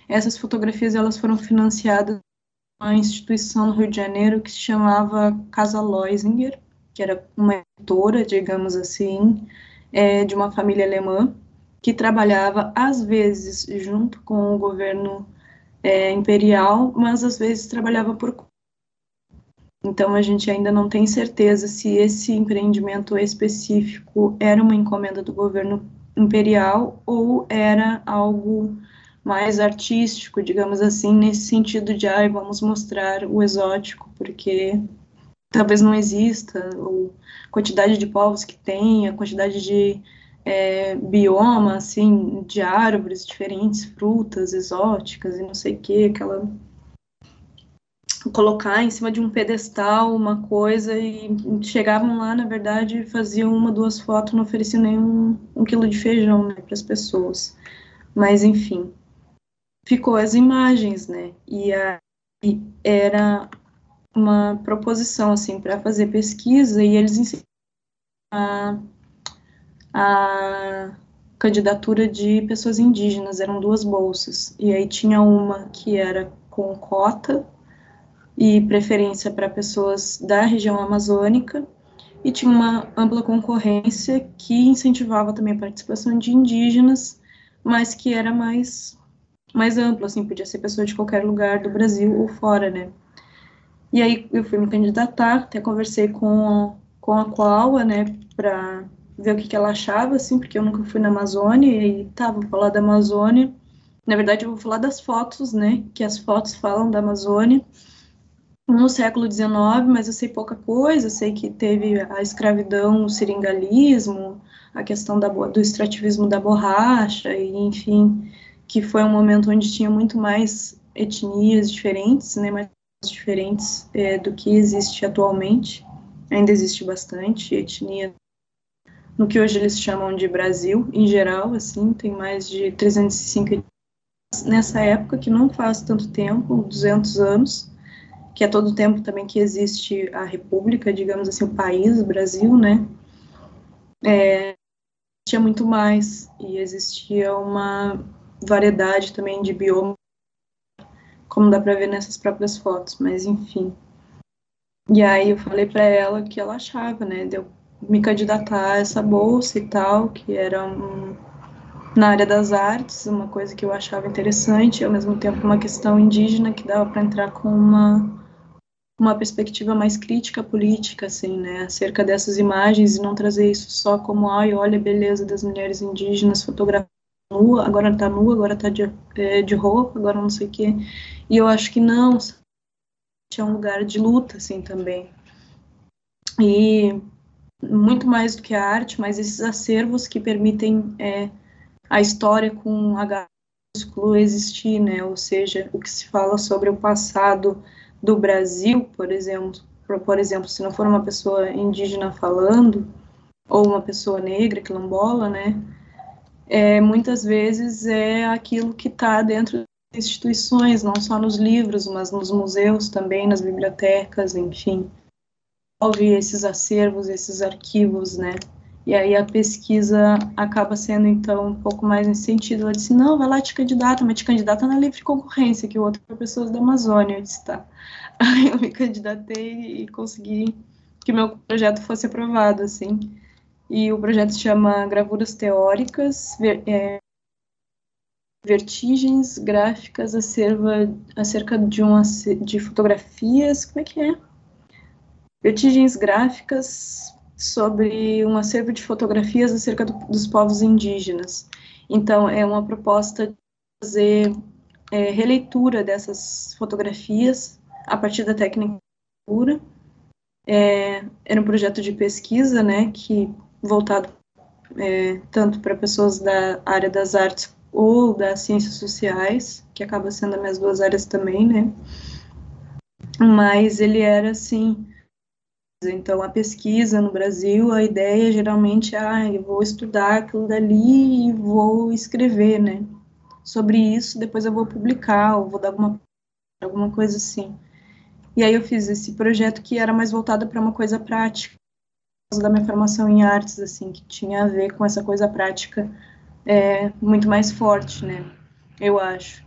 essas fotografias elas foram financiadas uma instituição no Rio de Janeiro que se chamava Casa Loisinger, que era uma editora, digamos assim, é, de uma família alemã que trabalhava às vezes junto com o governo é, imperial, mas às vezes trabalhava por então a gente ainda não tem certeza se esse empreendimento específico era uma encomenda do governo imperial ou era algo mais artístico, digamos assim, nesse sentido de ah, vamos mostrar o exótico, porque talvez não exista, ou quantidade de povos que tem, a quantidade de é, bioma, assim, de árvores diferentes, frutas exóticas e não sei o que, aquela colocar em cima de um pedestal uma coisa e chegavam lá, na verdade, faziam uma, duas fotos, não ofereciam nem um, quilo de feijão, né, para as pessoas. Mas, enfim, ficou as imagens, né, e aí era uma proposição assim para fazer pesquisa e eles ensinaram a, a candidatura de pessoas indígenas, eram duas bolsas. E aí tinha uma que era com cota e preferência para pessoas da região amazônica, e tinha uma ampla concorrência que incentivava também a participação de indígenas, mas que era mais mais amplo, assim, podia ser pessoa de qualquer lugar do Brasil ou fora, né? E aí eu fui me candidatar, até conversei com, com a Coaua, né, para ver o que, que ela achava, assim, porque eu nunca fui na Amazônia, e tá, vou falar da Amazônia. Na verdade, eu vou falar das fotos, né, que as fotos falam da Amazônia no século XIX, mas eu sei pouca coisa, sei que teve a escravidão, o seringalismo, a questão da, do extrativismo da borracha, e enfim, que foi um momento onde tinha muito mais etnias diferentes, né, mais diferentes é, do que existe atualmente. Ainda existe bastante etnia no que hoje eles chamam de Brasil, em geral, assim, tem mais de 305 etnias. Nessa época, que não faz tanto tempo, 200 anos, que é todo o tempo também que existe a república, digamos assim, o país, o Brasil, né, é, tinha muito mais, e existia uma variedade também de biomas, como dá para ver nessas próprias fotos, mas enfim. E aí eu falei para ela que ela achava, né, de eu me candidatar a essa bolsa e tal, que era um, na área das artes, uma coisa que eu achava interessante, e ao mesmo tempo uma questão indígena que dava para entrar com uma uma perspectiva mais crítica política, assim, né, acerca dessas imagens e não trazer isso só como, ai, olha a beleza das mulheres indígenas fotografadas nua, agora tá nua, agora tá de, é, de roupa, agora não sei o quê. E eu acho que não, é um lugar de luta, assim, também. E muito mais do que a arte, mas esses acervos que permitem é, a história com H existir, né? Ou seja, o que se fala sobre o passado do Brasil, por exemplo, por, por exemplo, se não for uma pessoa indígena falando ou uma pessoa negra, quilombola, né? É, muitas vezes é aquilo que está dentro das instituições, não só nos livros, mas nos museus também, nas bibliotecas, enfim. Houve esses acervos, esses arquivos, né? E aí a pesquisa acaba sendo, então, um pouco mais nesse sentido. Ela disse, não, vai lá te candidata, mas te candidata na livre concorrência, que o outro é pessoas da Amazônia. Eu disse, tá. (laughs) Aí eu me candidatei e consegui que meu projeto fosse aprovado, assim e o projeto se chama Gravuras Teóricas, ver, é, Vertigens Gráficas acerva, acerca de, um, de fotografias, como é que é? Vertigens Gráficas sobre um acervo de fotografias acerca do, dos povos indígenas. Então, é uma proposta de fazer é, releitura dessas fotografias a partir da técnica. É, era um projeto de pesquisa, né, que voltado é, tanto para pessoas da área das artes ou das ciências sociais, que acaba sendo as minhas duas áreas também, né? Mas ele era assim. Então, a pesquisa no Brasil, a ideia geralmente é, ah, eu vou estudar aquilo dali e vou escrever, né? Sobre isso, depois eu vou publicar, ou vou dar alguma, alguma coisa assim. E aí eu fiz esse projeto que era mais voltado para uma coisa prática, da minha formação em artes, assim, que tinha a ver com essa coisa prática é, muito mais forte, né? Eu acho.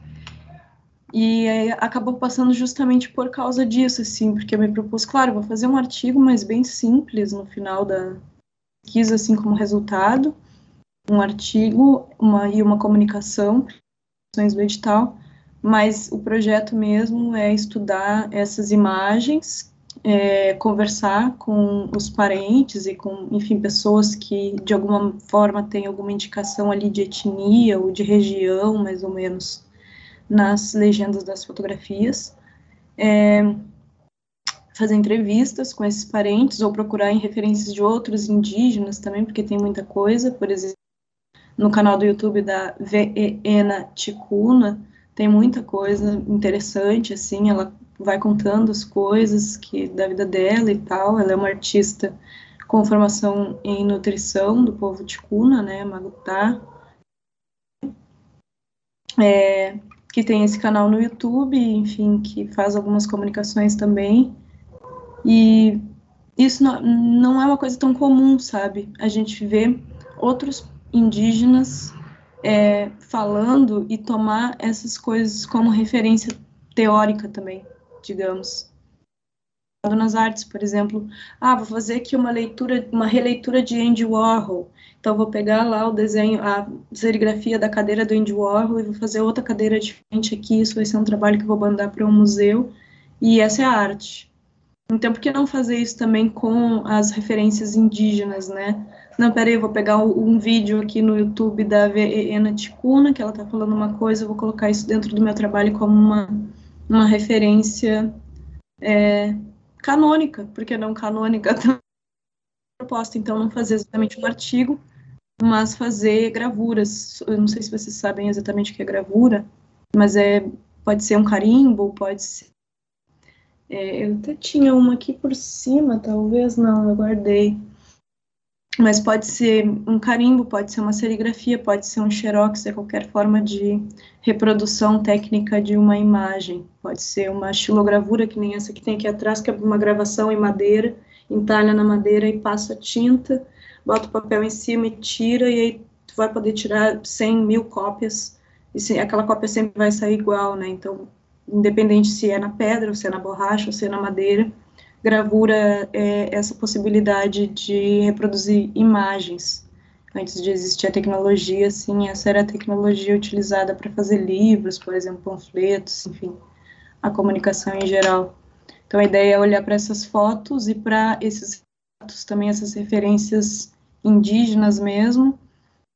E acabou passando justamente por causa disso, assim, porque eu me propus, claro, vou fazer um artigo, mas bem simples no final da pesquisa, assim, como resultado, um artigo uma, e uma comunicação, do edital, mas o projeto mesmo é estudar essas imagens é, conversar com os parentes e com, enfim, pessoas que de alguma forma têm alguma indicação ali de etnia ou de região, mais ou menos, nas legendas das fotografias. É, fazer entrevistas com esses parentes ou procurar em referências de outros indígenas também, porque tem muita coisa, por exemplo, no canal do YouTube da Veena Ticuna, tem muita coisa interessante, assim, ela vai contando as coisas que da vida dela e tal. Ela é uma artista com formação em nutrição do povo ticuna, né, Magutá, é, que tem esse canal no YouTube, enfim, que faz algumas comunicações também. E isso não, não é uma coisa tão comum, sabe? A gente vê outros indígenas é, falando e tomar essas coisas como referência teórica também digamos. nas artes, por exemplo, ah, vou fazer aqui uma leitura, uma releitura de Andy Warhol. Então vou pegar lá o desenho, a serigrafia da cadeira do Andy Warhol e vou fazer outra cadeira diferente aqui. Isso vai ser um trabalho que eu vou mandar para um museu e essa é a arte. Então, por que não fazer isso também com as referências indígenas, né? Não, peraí, eu vou pegar um vídeo aqui no YouTube da Ena Ticuna, que ela está falando uma coisa, eu vou colocar isso dentro do meu trabalho como uma, uma referência é, canônica, porque não canônica (laughs) proposta, então não fazer exatamente um artigo, mas fazer gravuras. Eu não sei se vocês sabem exatamente o que é gravura, mas é pode ser um carimbo, pode ser é, eu até tinha uma aqui por cima, talvez não, eu guardei. Mas pode ser um carimbo, pode ser uma serigrafia, pode ser um xerox, é qualquer forma de reprodução técnica de uma imagem. Pode ser uma estilogravura, que nem essa que tem aqui atrás, que é uma gravação em madeira, entalha na madeira e passa tinta, bota o papel em cima e tira, e aí tu vai poder tirar 100 mil cópias, e aquela cópia sempre vai sair igual, né? Então, independente se é na pedra, ou se é na borracha, ou se é na madeira, gravura é essa possibilidade de reproduzir imagens. Antes de existir a tecnologia, sim, essa era a tecnologia utilizada para fazer livros, por exemplo, panfletos, enfim, a comunicação em geral. Então, a ideia é olhar para essas fotos e para esses fotos também, essas referências indígenas mesmo,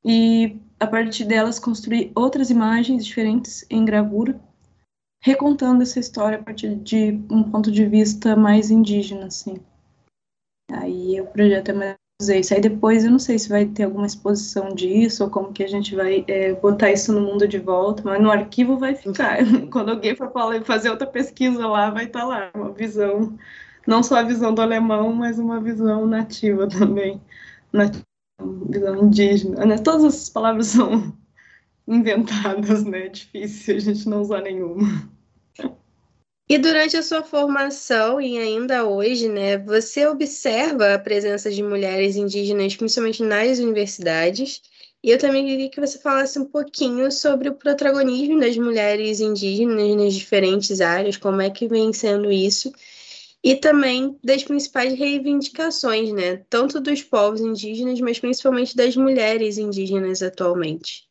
e a partir delas construir outras imagens diferentes em gravura, recontando essa história a partir de um ponto de vista mais indígena, assim. Aí o projeto é mais isso. Aí depois eu não sei se vai ter alguma exposição disso ou como que a gente vai é, botar isso no mundo de volta, mas no arquivo vai ficar. (laughs) Quando alguém for fazer outra pesquisa lá, vai estar tá lá uma visão, não só a visão do alemão, mas uma visão nativa também, nativa, visão indígena. Né? Todas essas palavras são (laughs) inventadas, né? É difícil a gente não usar nenhuma.
E durante a sua formação e ainda hoje, né, você observa a presença de mulheres indígenas, principalmente nas universidades. E eu também queria que você falasse um pouquinho sobre o protagonismo das mulheres indígenas nas diferentes áreas, como é que vem sendo isso, e também das principais reivindicações, né, tanto dos povos indígenas, mas principalmente das mulheres indígenas atualmente.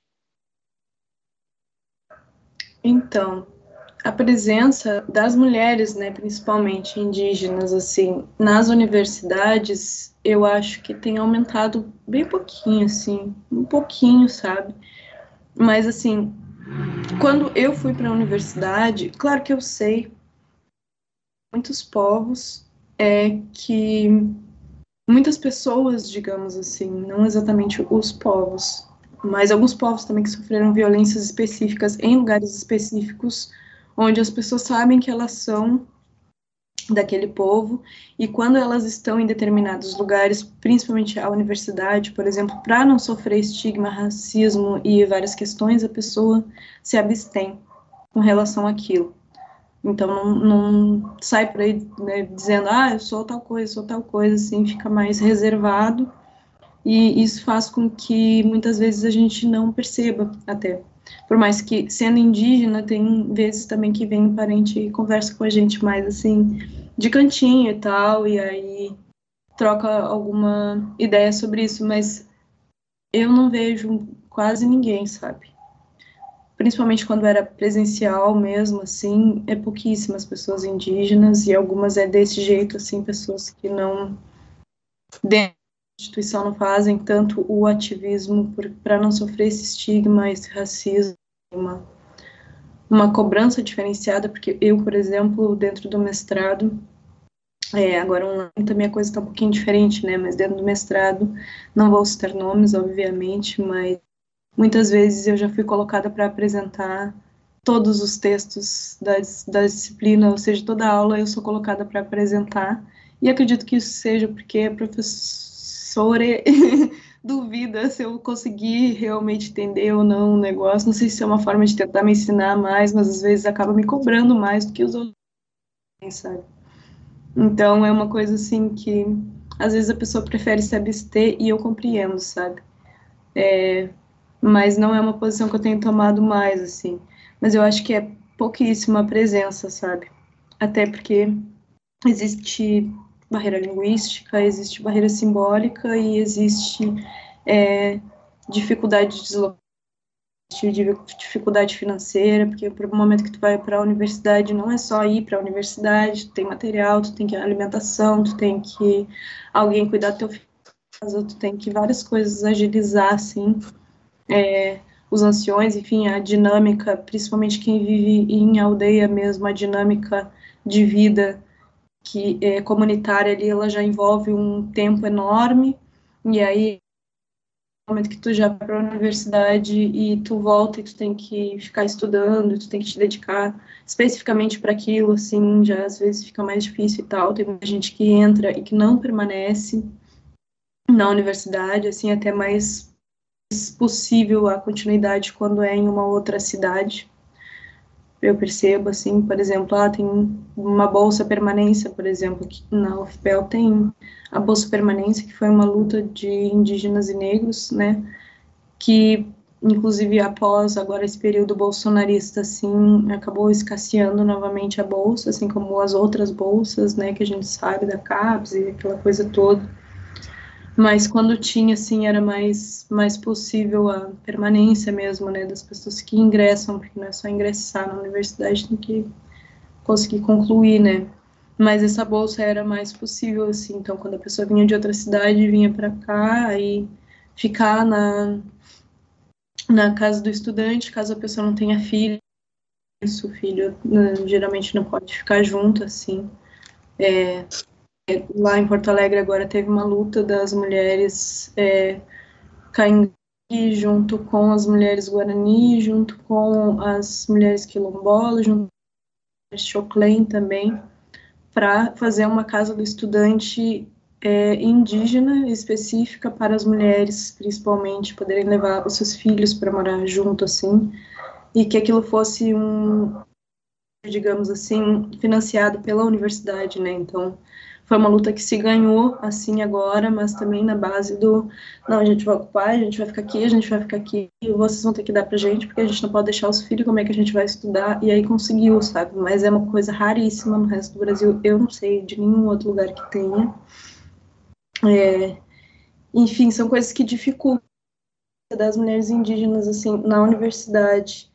Então, a presença das mulheres, né, principalmente indígenas, assim, nas universidades, eu acho que tem aumentado bem pouquinho, assim, um pouquinho, sabe? Mas, assim, quando eu fui para a universidade, claro que eu sei muitos povos é que muitas pessoas, digamos assim, não exatamente os povos, mas alguns povos também que sofreram violências específicas em lugares específicos onde as pessoas sabem que elas são daquele povo e quando elas estão em determinados lugares, principalmente a universidade, por exemplo, para não sofrer estigma, racismo e várias questões, a pessoa se abstém com relação àquilo. Então não, não sai por aí né, dizendo, ah, eu sou tal coisa, sou tal coisa, assim, fica mais reservado e isso faz com que muitas vezes a gente não perceba até por mais que, sendo indígena, tem vezes também que vem um parente e conversa com a gente mais assim, de cantinho e tal, e aí troca alguma ideia sobre isso, mas eu não vejo quase ninguém, sabe? Principalmente quando era presencial mesmo, assim, é pouquíssimas pessoas indígenas e algumas é desse jeito, assim, pessoas que não instituição não fazem tanto o ativismo para não sofrer esse estigma, esse racismo, uma, uma cobrança diferenciada, porque eu, por exemplo, dentro do mestrado, é, agora online também a coisa está um pouquinho diferente, né, mas dentro do mestrado, não vou citar nomes, obviamente, mas muitas vezes eu já fui colocada para apresentar todos os textos da, disciplina, ou seja, toda aula eu sou colocada para apresentar, e acredito que isso seja porque a professora (laughs) duvida se eu conseguir realmente entender ou não o negócio. Não sei se é uma forma de tentar me ensinar mais, mas às vezes acaba me cobrando mais do que os outros, sabe? Então é uma coisa assim que às vezes a pessoa prefere se abster e eu compreendo, sabe? É, mas não é uma posição que eu tenho tomado mais, assim. Mas eu acho que é pouquíssima presença, sabe? Até porque existe barreira linguística, existe barreira simbólica e existe é, dificuldade de deslocamento, dificuldade financeira, porque no momento que tu vai para a universidade não é só ir para a universidade, tu tem material, tu tem que alimentação, tu tem que alguém cuidar do teu filho, tu tem que várias coisas agilizar assim. É, os anciões, enfim, a dinâmica, principalmente quem vive em aldeia mesmo, a dinâmica de vida que é comunitária ali, ela já envolve um tempo enorme, e aí no momento que tu já vai para a universidade e tu volta e tu tem que ficar estudando, tu tem que te dedicar especificamente para aquilo, assim, já às vezes fica mais difícil e tal. Tem muita gente que entra e que não permanece na universidade, assim, até mais possível a continuidade quando é em uma outra cidade. Eu percebo, assim, por exemplo, ah, tem uma bolsa permanência, por exemplo, que na UFPEL tem a bolsa permanência, que foi uma luta de indígenas e negros, né, que inclusive após agora esse período bolsonarista, assim, acabou escasseando novamente a bolsa, assim como as outras bolsas, né, que a gente sabe da CAPES e aquela coisa toda mas quando tinha, assim, era mais, mais possível a permanência mesmo, né, das pessoas que ingressam, porque não é só ingressar na universidade, tem que conseguir concluir, né, mas essa bolsa era mais possível, assim, então quando a pessoa vinha de outra cidade, vinha para cá, aí ficar na, na casa do estudante, caso a pessoa não tenha filho, isso, o filho né, geralmente não pode ficar junto, assim, é, lá em Porto Alegre agora teve uma luta das mulheres é, junto com as mulheres Guarani, junto com as mulheres quilombolas, junto com as Choclen também, para fazer uma casa do estudante é, indígena específica para as mulheres, principalmente, poderem levar os seus filhos para morar junto, assim, e que aquilo fosse um, digamos assim, financiado pela universidade, né? Então, foi uma luta que se ganhou assim agora, mas também na base do não, a gente vai ocupar, a gente vai ficar aqui, a gente vai ficar aqui, e vocês vão ter que dar pra gente, porque a gente não pode deixar os filhos, como é que a gente vai estudar? E aí conseguiu, sabe? Mas é uma coisa raríssima no resto do Brasil. Eu não sei de nenhum outro lugar que tenha. É, enfim, são coisas que dificultam das mulheres indígenas assim na universidade.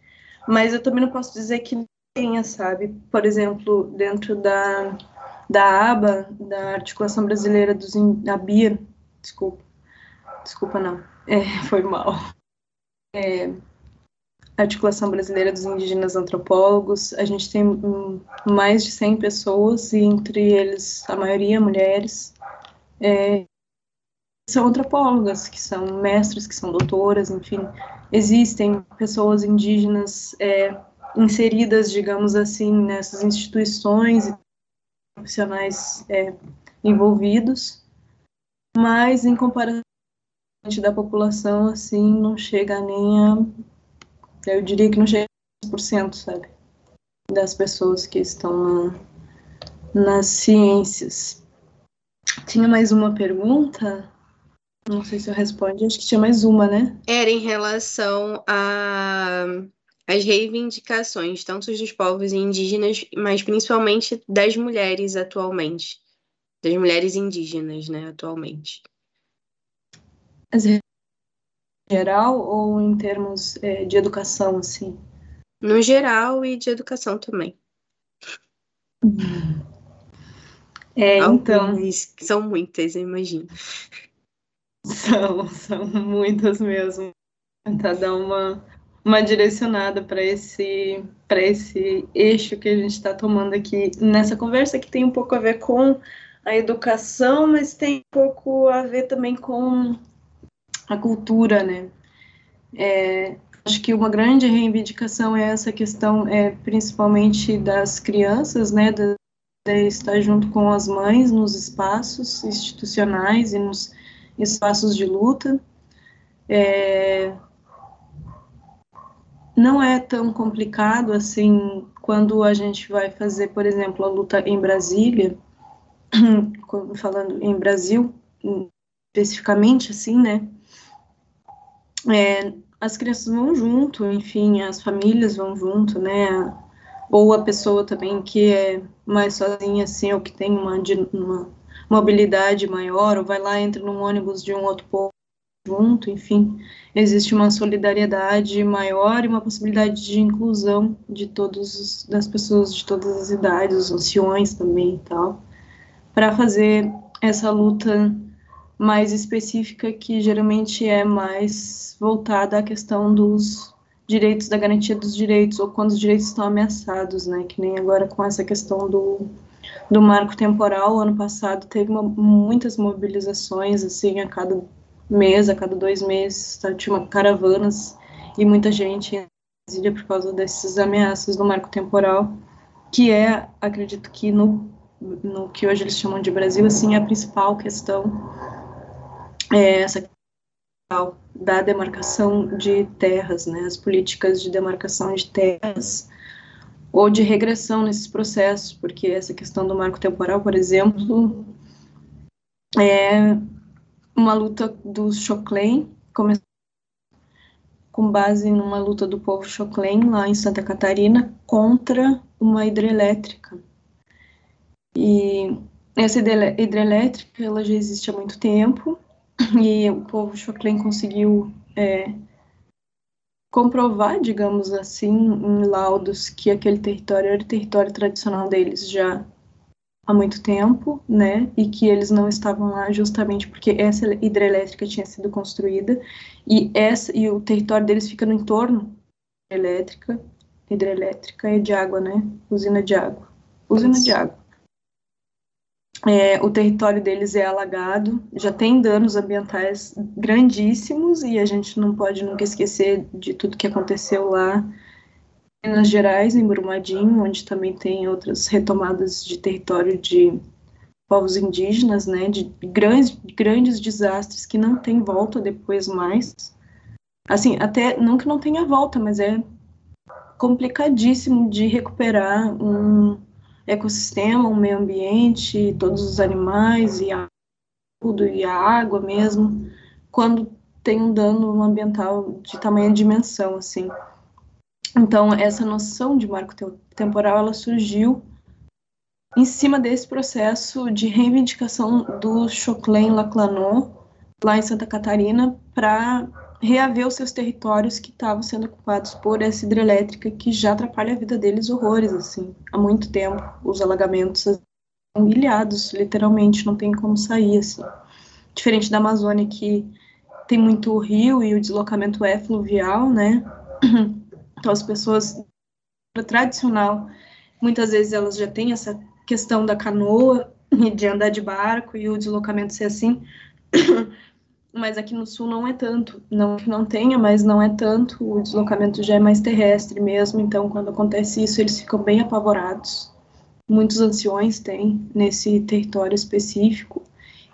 Mas eu também não posso dizer que tenha, sabe? Por exemplo, dentro da da ABA, da Articulação Brasileira dos da BIA, desculpa, desculpa não, é, (laughs) foi mal. É, Articulação Brasileira dos Indígenas Antropólogos, a gente tem mais de 100 pessoas, e entre eles a maioria mulheres, é, são antropólogas, que são mestres, que são doutoras, enfim, existem pessoas indígenas é, inseridas, digamos assim, nessas instituições profissionais é, envolvidos, mas em comparação da população, assim, não chega nem a, eu diria que não chega a 10%, sabe, das pessoas que estão na, nas ciências. Tinha mais uma pergunta? Não sei se eu respondo, acho que tinha mais uma, né?
Era em relação a as reivindicações, tanto dos povos indígenas, mas principalmente das mulheres atualmente, das mulheres indígenas, né, atualmente.
Em geral ou em termos é, de educação, assim?
No geral e de educação também.
É, então.
São muitas, eu imagino.
São, são muitas mesmo. Tentar dar uma uma direcionada para esse para esse eixo que a gente está tomando aqui nessa conversa que tem um pouco a ver com a educação, mas tem um pouco a ver também com a cultura, né? É, acho que uma grande reivindicação é essa questão, é, principalmente das crianças, né? De, de estar junto com as mães nos espaços institucionais e nos espaços de luta. É, não é tão complicado assim quando a gente vai fazer, por exemplo, a luta em Brasília, (clears throat) falando em Brasil especificamente, assim, né? É, as crianças vão junto, enfim, as famílias vão junto, né? ou a pessoa também que é mais sozinha, assim, ou que tem uma, uma mobilidade maior, ou vai lá, entra num ônibus de um outro povo junto, enfim, existe uma solidariedade maior e uma possibilidade de inclusão de todos das pessoas de todas as idades, os anciões também e tal, para fazer essa luta mais específica que geralmente é mais voltada à questão dos direitos, da garantia dos direitos, ou quando os direitos estão ameaçados, né, que nem agora com essa questão do, do marco temporal, ano passado teve uma, muitas mobilizações, assim, a cada mês, a cada dois meses, tá, tinha caravanas e muita gente em Brasília por causa dessas ameaças do marco temporal, que é, acredito que no, no que hoje eles chamam de Brasil, assim, a principal questão é essa da demarcação de terras, né, as políticas de demarcação de terras ou de regressão nesses processos, porque essa questão do marco temporal, por exemplo, é uma luta dos Choclen, começou com base numa luta do povo Choclen lá em Santa Catarina contra uma hidrelétrica. E essa hidrelétrica ela já existe há muito tempo (laughs) e o povo Choclen conseguiu é, comprovar, digamos assim, em laudos que aquele território era o território tradicional deles já há muito tempo, né, e que eles não estavam lá justamente porque essa hidrelétrica tinha sido construída e essa e o território deles fica no entorno elétrica, hidrelétrica e de água, né, usina de água, usina Isso. de água. É, o território deles é alagado, já tem danos ambientais grandíssimos e a gente não pode nunca esquecer de tudo que aconteceu lá Minas Gerais, em Brumadinho, onde também tem outras retomadas de território de povos indígenas, né, de grandes, grandes desastres que não tem volta depois mais. Assim, até não que não tenha volta, mas é complicadíssimo de recuperar um ecossistema, um meio ambiente, todos os animais e a, tudo e a água mesmo, quando tem um dano ambiental de tamanha dimensão, assim. Então, essa noção de marco temporal, ela surgiu em cima desse processo de reivindicação do Choclen Laclanot, lá em Santa Catarina, para reaver os seus territórios que estavam sendo ocupados por essa hidrelétrica que já atrapalha a vida deles horrores, assim, há muito tempo. Os alagamentos são ilhados, literalmente, não tem como sair, assim. Diferente da Amazônia, que tem muito rio e o deslocamento é fluvial, né? (clears throat) Então, as pessoas tradicional, muitas vezes elas já têm essa questão da canoa (laughs) e de andar de barco e o deslocamento ser assim. (coughs) mas aqui no sul não é tanto. Não que não tenha, mas não é tanto. O deslocamento já é mais terrestre mesmo. Então, quando acontece isso, eles ficam bem apavorados. Muitos anciões têm nesse território específico.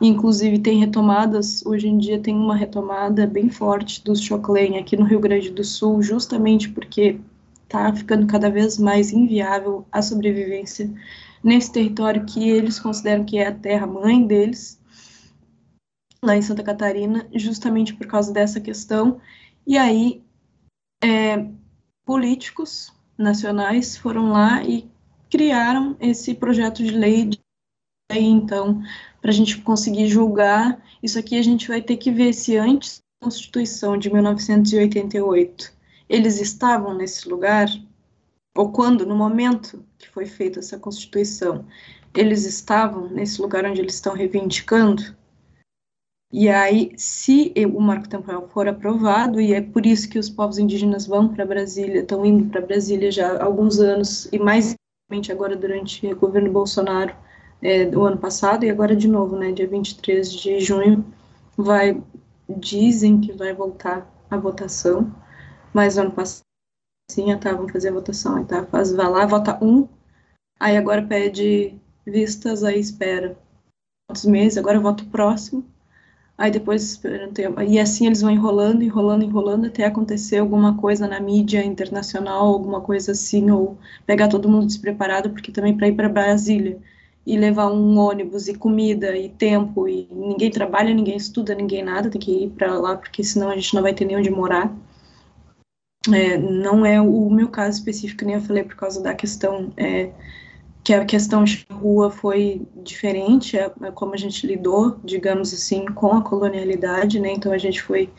Inclusive, tem retomadas, hoje em dia tem uma retomada bem forte dos choclen aqui no Rio Grande do Sul, justamente porque está ficando cada vez mais inviável a sobrevivência nesse território que eles consideram que é a terra-mãe deles, lá em Santa Catarina, justamente por causa dessa questão. E aí, é, políticos nacionais foram lá e criaram esse projeto de lei. De, então, para a gente conseguir julgar, isso aqui a gente vai ter que ver se antes da Constituição de 1988 eles estavam nesse lugar, ou quando, no momento que foi feita essa Constituição, eles estavam nesse lugar onde eles estão reivindicando. E aí, se o marco temporal for aprovado, e é por isso que os povos indígenas vão para Brasília, estão indo para Brasília já há alguns anos, e mais agora durante o governo Bolsonaro, é, do ano passado e agora de novo, né, dia 23 de junho, vai, dizem que vai voltar a votação, mas ano passado sim, estavam fazer a votação, tá, faz, vai lá, vota um, aí agora pede vistas, aí espera quantos meses, agora vota o próximo, aí depois e assim eles vão enrolando, enrolando, enrolando, até acontecer alguma coisa na mídia internacional, alguma coisa assim, ou pegar todo mundo despreparado, porque também para ir para Brasília, e levar um ônibus e comida e tempo e ninguém trabalha, ninguém estuda, ninguém nada, tem que ir para lá porque senão a gente não vai ter nem onde morar. É, não é o meu caso específico, nem eu falei por causa da questão é, que a questão de rua foi diferente, é, é, como a gente lidou, digamos assim, com a colonialidade, né? Então a gente foi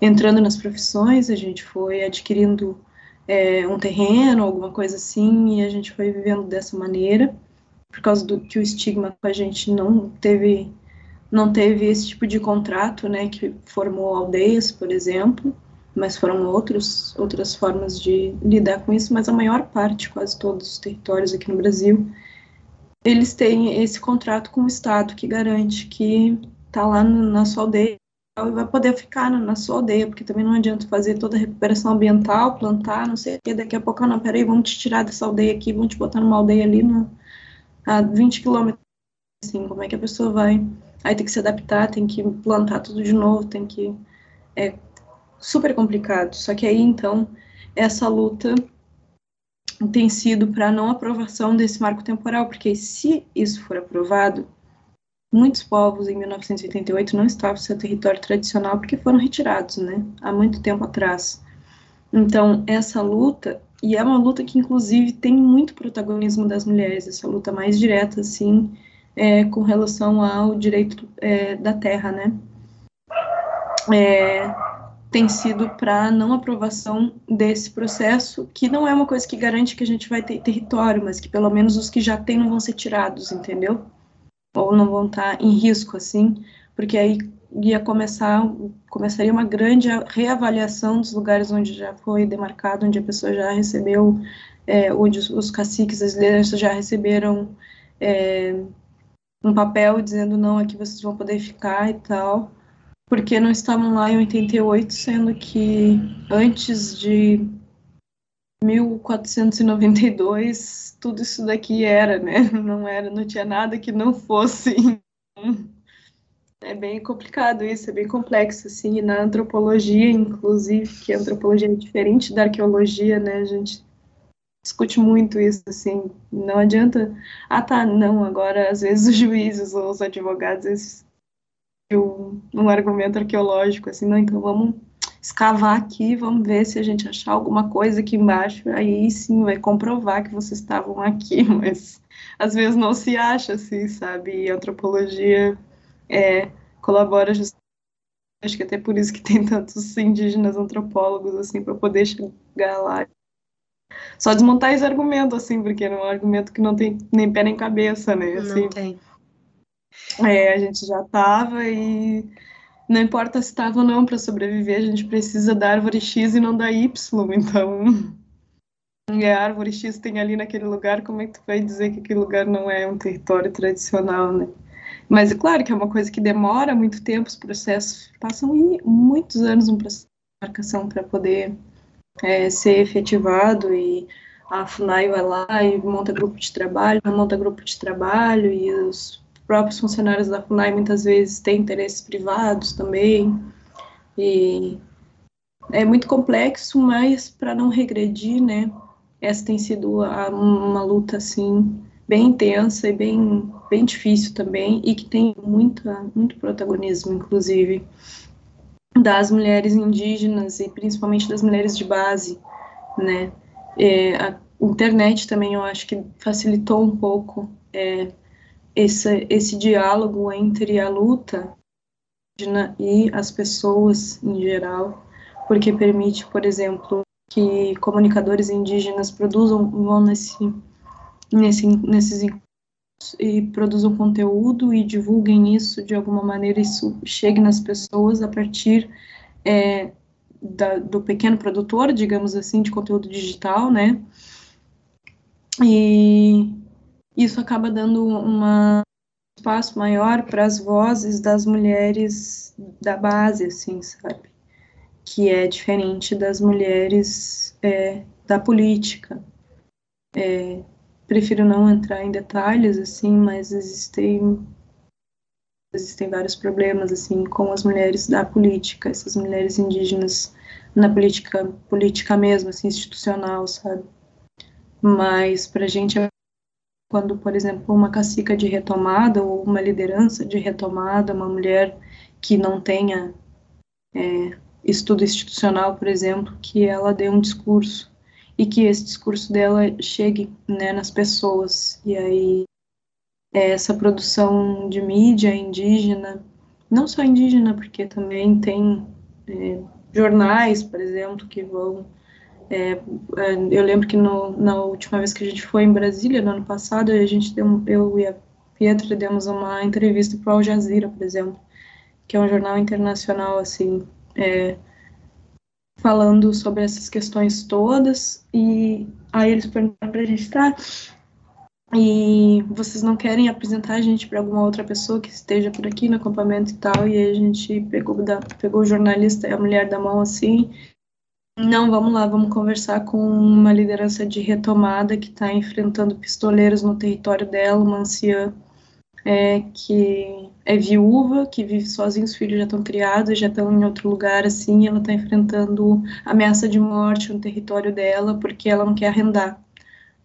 entrando nas profissões, a gente foi adquirindo é, um terreno, alguma coisa assim, e a gente foi vivendo dessa maneira, por causa do que o estigma com a gente não teve não teve esse tipo de contrato, né, que formou aldeias, por exemplo, mas foram outros, outras formas de lidar com isso, mas a maior parte, quase todos os territórios aqui no Brasil, eles têm esse contrato com o Estado que garante que está lá na sua aldeia e vai poder ficar na, sua aldeia, porque também não adianta fazer toda a recuperação ambiental, plantar, não sei o que, daqui a pouco, não, peraí, vamos te tirar dessa aldeia aqui, vamos te botar numa aldeia ali no, a 20 quilômetros, assim, como é que a pessoa vai? Aí tem que se adaptar, tem que plantar tudo de novo, tem que é, super complicado. Só que aí, então, essa luta tem sido para não aprovação desse marco temporal, porque se isso for aprovado, muitos povos em 1988 não estavam no seu território tradicional porque foram retirados, né, há muito tempo atrás. Então, essa luta, e é uma luta que inclusive tem muito protagonismo das mulheres, essa luta mais direta, assim, é, com relação ao direito é, da terra, né. É, tem sido para não aprovação desse processo, que não é uma coisa que garante que a gente vai ter território, mas que pelo menos os que já têm não vão ser tirados, entendeu? Ou não vão estar tá em risco, assim, porque aí ia começar, começaria uma grande reavaliação dos lugares onde já foi demarcado, onde a pessoa já recebeu, é, onde os, os caciques, as lideranças já receberam é, um papel dizendo não, aqui vocês vão poder ficar e tal porque não estavam lá em 88, sendo que antes de 1492 tudo isso daqui era, né? (laughs) Não era, não tinha nada que não fosse. (laughs) É bem complicado isso, é bem complexo, assim, na antropologia, inclusive, que a antropologia é diferente da arqueologia, né, a gente discute muito isso, assim, não adianta, ah tá, não, agora às vezes os juízes ou os advogados, eles um, um argumento arqueológico, assim, não, então vamos escavar aqui, vamos ver se a gente achar alguma coisa aqui embaixo, aí sim vai comprovar que vocês estavam aqui, (laughs) mas às vezes não se acha assim, sabe? E antropologia é, colabora justamente, acho que até por isso que tem (laughs) tantos indígenas antropólogos, assim, para poder chegar lá. Só desmontar esse argumento, assim, porque é um argumento que não tem nem pé nem cabeça, né? Assim,
não tem.
É, a gente já estava e não importa se estava ou não para sobreviver, a gente precisa da árvore X e não da Y, então e (laughs) a árvore X tem ali naquele lugar, como é que tu vai dizer que aquele lugar não é um território tradicional, né? Mas é claro que é uma coisa que demora muito tempo, os processos passam muitos anos um processo de marcação para poder é, ser efetivado e a FUNAI vai lá e monta grupo de trabalho, monta grupo de trabalho e os próprios funcionários da FUNAI muitas vezes têm interesses privados também, e é muito complexo, mas para não regredir, né, essa tem sido uma luta, assim, bem intensa e bem, bem difícil também, e que tem muita, muito protagonismo, inclusive, das mulheres indígenas e principalmente das mulheres de base, né, é, a internet também eu acho que facilitou um pouco é, esse, esse diálogo entre a luta e as pessoas em geral, porque permite, por exemplo, que comunicadores indígenas produzam, vão nesse, nesse, nesses e produzam conteúdo e divulguem isso de alguma maneira, isso chegue nas pessoas a partir é, da, do pequeno produtor, digamos assim, de conteúdo digital, né? E isso acaba dando um espaço maior para as vozes das mulheres da base, assim, sabe? Que é diferente das mulheres é, da política. É, prefiro não entrar em detalhes, assim, mas existem existem vários problemas assim com as mulheres da política, essas mulheres indígenas na política política mesmo, assim, institucional, sabe? Mas para a gente quando, por exemplo, uma cacica de retomada ou uma liderança de retomada, uma mulher que não tenha é, estudo institucional, por exemplo, que ela dê um discurso e que esse discurso dela chegue né, nas pessoas. E aí essa produção de mídia indígena, não só indígena, porque também tem é, jornais, por exemplo, que vão. É, é, eu lembro que no, na última vez que a gente foi em Brasília, no ano passado, a gente deu, eu e a Pietra demos uma entrevista para o Al Jazeera, por exemplo, que é um jornal internacional, assim, é, falando sobre essas questões todas, e aí eles perguntaram para a gente, tá, e vocês não querem apresentar a gente para alguma outra pessoa que esteja por aqui no acampamento e tal, e aí a gente pegou, da, pegou o jornalista e a mulher da mão assim, não, vamos lá, vamos conversar com uma liderança de retomada que está enfrentando pistoleiros no território dela, uma anciã é, que é viúva, que vive sozinha, os filhos já estão criados, já estão em outro lugar, assim, ela está enfrentando ameaça de morte no território dela, porque ela não quer arrendar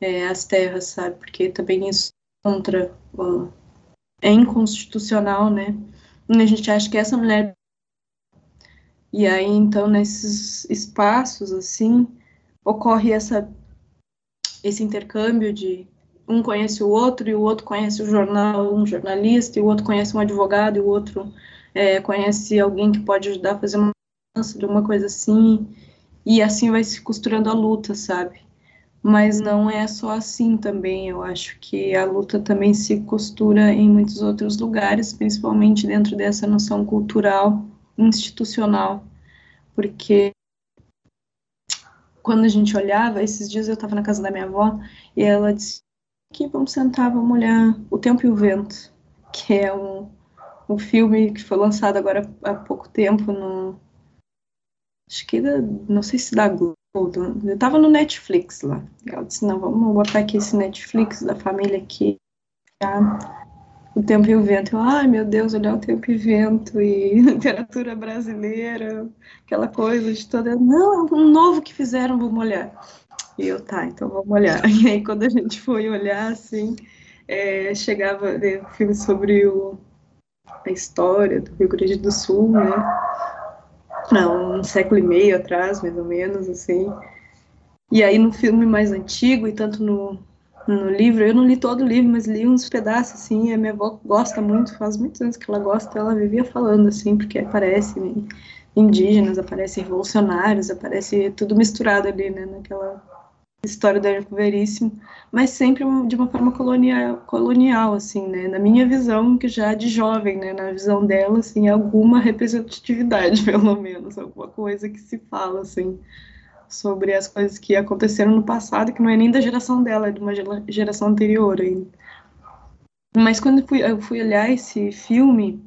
é, as terras, sabe? Porque também isso é contra é inconstitucional, né? E a gente acha que essa mulher e aí então nesses espaços assim ocorre essa esse intercâmbio de um conhece o outro e o outro conhece o jornal, um jornalista e o outro conhece um advogado e o outro é, conhece alguém que pode ajudar a fazer uma mudança de uma coisa assim e assim vai se costurando a luta, sabe? mas não é só assim também. Eu acho que a luta também se costura em muitos outros lugares, principalmente dentro dessa noção cultural, institucional, porque quando a gente olhava, esses dias eu estava na casa da minha avó e ela disse que vamos sentar, vamos olhar O Tempo e o Vento, que é um, um filme que foi lançado agora há pouco tempo no acho que da, não sei se da Globo eu tava no Netflix lá. Ela disse, não, vamos botar aqui esse Netflix da família aqui. Tá? O Tempo e o Vento. Eu, ai, meu Deus, olhar o Tempo e Vento e (laughs) literatura brasileira, aquela coisa de toda. Não, é um novo que fizeram, vamos olhar. E eu, tá, então vamos olhar. (laughs) E aí, quando a gente foi olhar, assim, é, chegava né, um filme sobre o, a história do Rio Grande do Sul, né? um século e meio atrás, mais ou menos, assim. E aí no filme mais antigo e tanto no, no livro, eu não li todo o livro, mas li uns pedaços, assim, a minha avó gosta muito, faz muitos anos que ela gosta, ela vivia falando, assim, porque aparece indígenas, aparece revolucionários, aparece tudo misturado ali, né, naquela história do Érico Veríssimo, mas sempre de uma forma colonial, colonial, assim, né, na minha visão, que já de jovem, né, na visão dela, assim, alguma representatividade, (laughs) pelo menos, alguma coisa que se fala, assim, sobre as coisas que aconteceram no passado, que não é nem da geração dela, é de uma geração anterior ainda. Mas quando eu fui, eu fui olhar esse filme,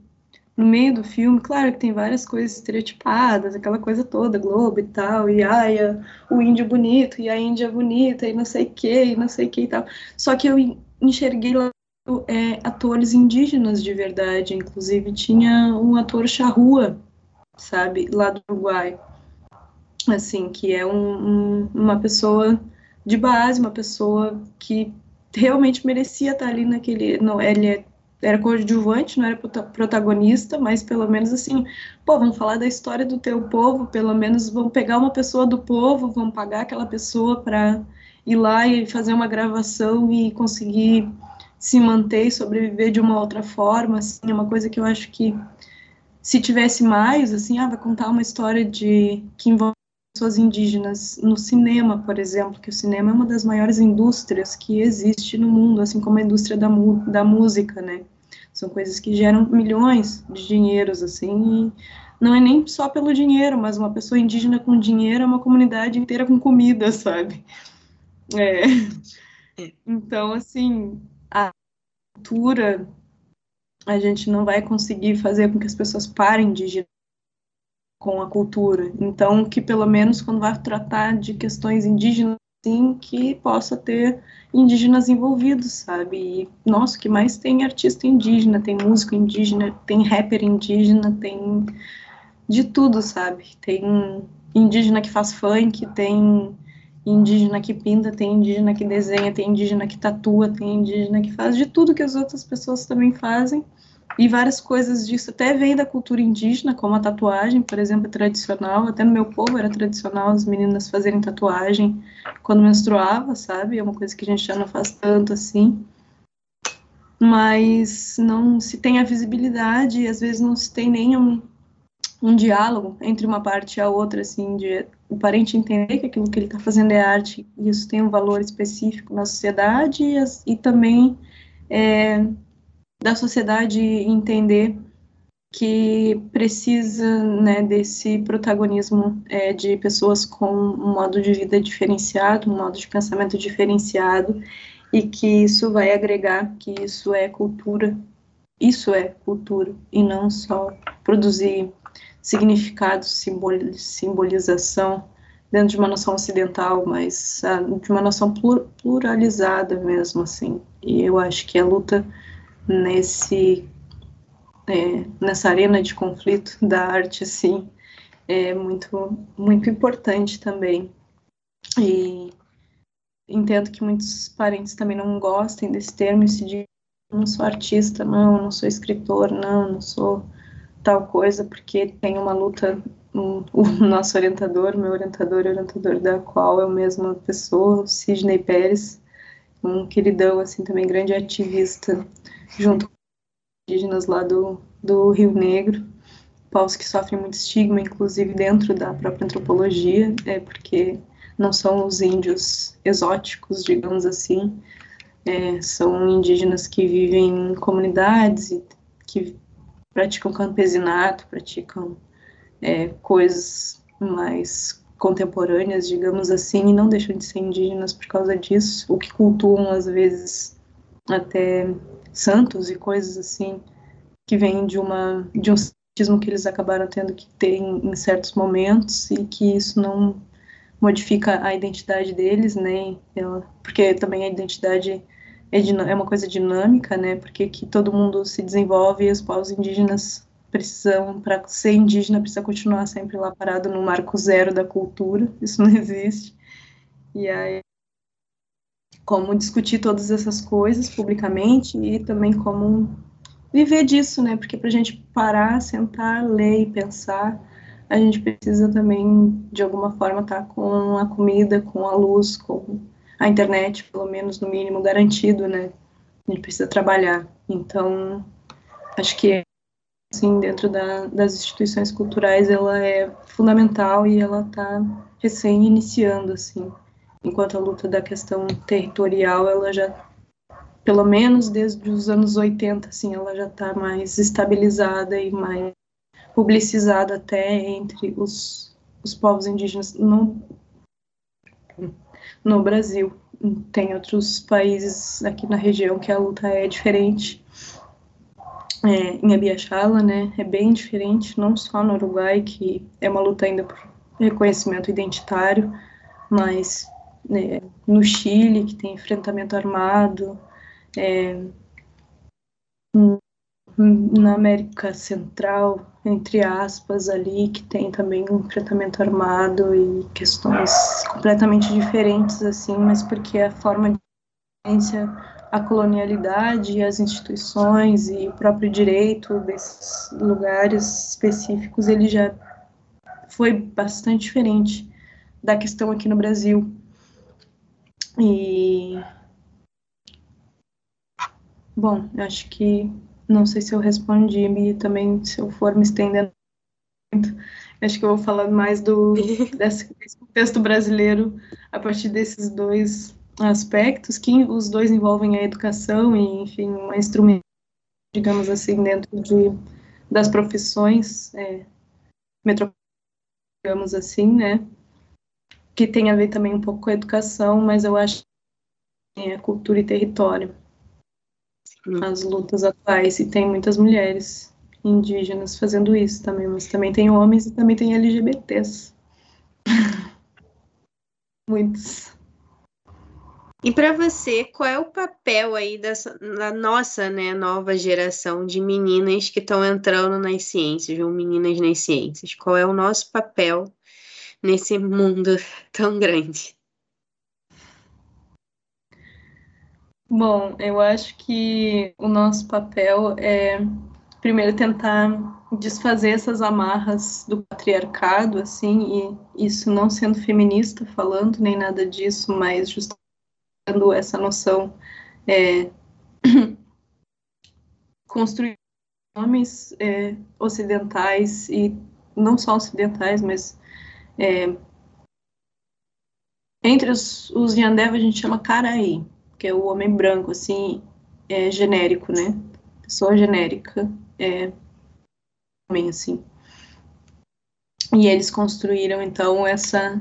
no meio do filme, claro que tem várias coisas estereotipadas, aquela coisa toda, Globo e tal, e ai, o índio bonito, e a Índia bonita, e não sei o que, e não sei o que e tal. Só que eu enxerguei lá é, atores indígenas de verdade, inclusive tinha um ator charrua, sabe, lá do Uruguai, assim, que é um, um, uma pessoa de base, uma pessoa que realmente merecia estar ali naquele, não, ele é era coadjuvante, não era protagonista, mas pelo menos assim, pô, vamos falar da história do teu povo, pelo menos vamos pegar uma pessoa do povo, vamos pagar aquela pessoa para ir lá e fazer uma gravação e conseguir se manter e sobreviver de uma outra forma, assim, é uma coisa que eu acho que se tivesse mais, assim, ah, vai contar uma história de que envolve pessoas indígenas no cinema, por exemplo, que o cinema é uma das maiores indústrias que existe no mundo, assim como a indústria da, da música, né? São coisas que geram milhões de dinheiros, assim, e não é nem só pelo dinheiro, mas uma pessoa indígena com dinheiro é uma comunidade inteira com comida, (laughs) sabe? É. é. Então, assim, a cultura, a gente não vai conseguir fazer com que as pessoas parem de com a cultura. Então, que pelo menos quando vai tratar de questões indígenas, sim, que possa ter indígenas envolvidos, sabe? E, nossa, que mais tem artista indígena, tem músico indígena, tem rapper indígena, tem de tudo, sabe? Tem indígena que faz funk, tem indígena que pinta, tem indígena que desenha, tem indígena que tatua, tem indígena que faz de tudo que as outras pessoas também fazem e várias coisas disso até vem da cultura indígena, como a tatuagem, por exemplo, é tradicional. Até no meu povo era tradicional as meninas fazerem tatuagem quando menstruava, sabe? É uma coisa que a gente já não faz tanto assim. Mas não se tem a visibilidade e às vezes não se tem nenhum um diálogo entre uma parte e a outra, assim, de o parente entender que aquilo que ele está fazendo é arte e isso tem um valor específico na sociedade e, e também é, da sociedade entender que precisa né, desse protagonismo é, de pessoas com um modo de vida diferenciado, um modo de pensamento diferenciado, e que isso vai agregar, que isso é cultura, isso é cultura, e não só produzir significado, simbolização dentro de uma noção ocidental, mas uh, de uma noção pluralizada mesmo, assim. E eu acho que a luta nesse é, nessa arena de conflito da arte, assim, é muito muito importante também. E entendo que muitos parentes também não gostem desse termo e se digam, não sou artista, não, não sou escritor, não, não sou tal coisa, porque tem uma luta, (laughs) o nosso orientador, meu orientador, orientador da qual a mesma pessoa, Sidney Pérez, um queridão, assim, também grande ativista, junto com indígenas lá do, do Rio Negro, povos que sofrem muito estigma, inclusive dentro da própria antropologia, é porque não são os índios exóticos, digamos assim, é, são indígenas que vivem em comunidades que praticam campesinato, praticam é, coisas mais contemporâneas, digamos assim, e não deixam de ser indígenas por causa disso, o que cultuam às vezes até santos e coisas assim que vêm de uma de um santismo que eles acabaram tendo que ter em, em certos momentos e que isso não modifica a identidade deles, né? Ela, porque também a identidade é, é uma coisa dinâmica, né? Porque que todo mundo se desenvolve e os povos indígenas precisam, para ser indígena, precisa continuar sempre lá parado no marco zero da cultura, isso não (laughs) existe. E aí, como discutir todas essas coisas publicamente e também como viver disso, né? Porque para a gente parar, sentar, ler e pensar, a gente precisa também, de alguma forma, estar tá com a comida, com a luz, com a internet, pelo menos no mínimo, garantido, né? A gente precisa trabalhar. Então, acho que, assim, dentro da, das instituições culturais, ela é fundamental e ela está recém iniciando, assim. Enquanto a luta da questão territorial, ela já, pelo menos desde os anos 80, assim, ela já está mais estabilizada e mais publicizada até entre os, os povos indígenas. Não, no Brasil. Tem outros países aqui na região que a luta é diferente. É, em Abiachala, né, é bem diferente, não só no Uruguai, que é uma luta ainda por reconhecimento identitário, mas né, no Chile, que tem enfrentamento armado, é, na América Central, entre aspas, ali, que tem também um enfrentamento armado e questões completamente diferentes, assim, mas porque a forma de violência, a colonialidade, as instituições e o próprio direito desses lugares específicos, ele já foi bastante diferente da questão aqui no Brasil. E. Bom, acho que não sei se eu respondi e também se eu for me estendendo muito, acho que eu vou falar mais do (laughs) desse, desse contexto brasileiro a partir desses dois aspectos, que os dois envolvem a educação e, enfim, uma instrumento, digamos assim, dentro de, das profissões é, digamos assim, né, que tem a ver também um pouco com a educação, mas eu acho que é cultura e território as lutas atuais e tem muitas mulheres indígenas fazendo isso também, mas também tem homens e também tem LGBTs. (laughs) Muitos.
E para você, qual é o papel aí dessa, da nossa né, nova geração de meninas que estão entrando nas ciências, ou meninas nas ciências? Qual é o nosso papel nesse mundo tão grande?
Bom, eu acho que o nosso papel é primeiro tentar desfazer essas amarras do patriarcado, assim, e isso não sendo feminista falando, nem nada disso, mas justamente essa noção é, (clears throat) construir homens é, ocidentais e não só ocidentais, mas é, entre os, os Yandeva a gente chama Karaí, que é o homem branco, assim, é, genérico, né? Pessoa genérica, é, homem, assim. E eles construíram, então, essa,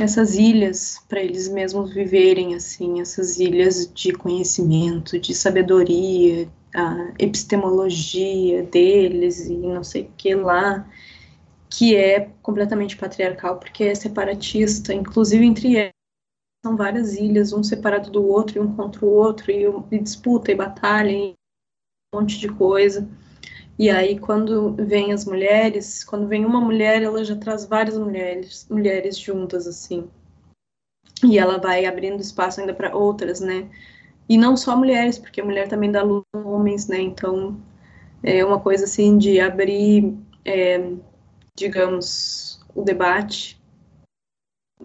essas ilhas para eles mesmos viverem, assim, essas ilhas de conhecimento, de sabedoria, a epistemologia deles e não sei o que lá, que é completamente patriarcal, porque é separatista, inclusive entre eles. São várias ilhas, um separado do outro, e um contra o outro, e, e disputa e batalha, e um monte de coisa. E aí, quando vem as mulheres, quando vem uma mulher, ela já traz várias mulheres, mulheres juntas, assim. E ela vai abrindo espaço ainda para outras, né? E não só mulheres, porque a mulher também dá luz a homens, né? Então, é uma coisa assim de abrir, é, digamos, o debate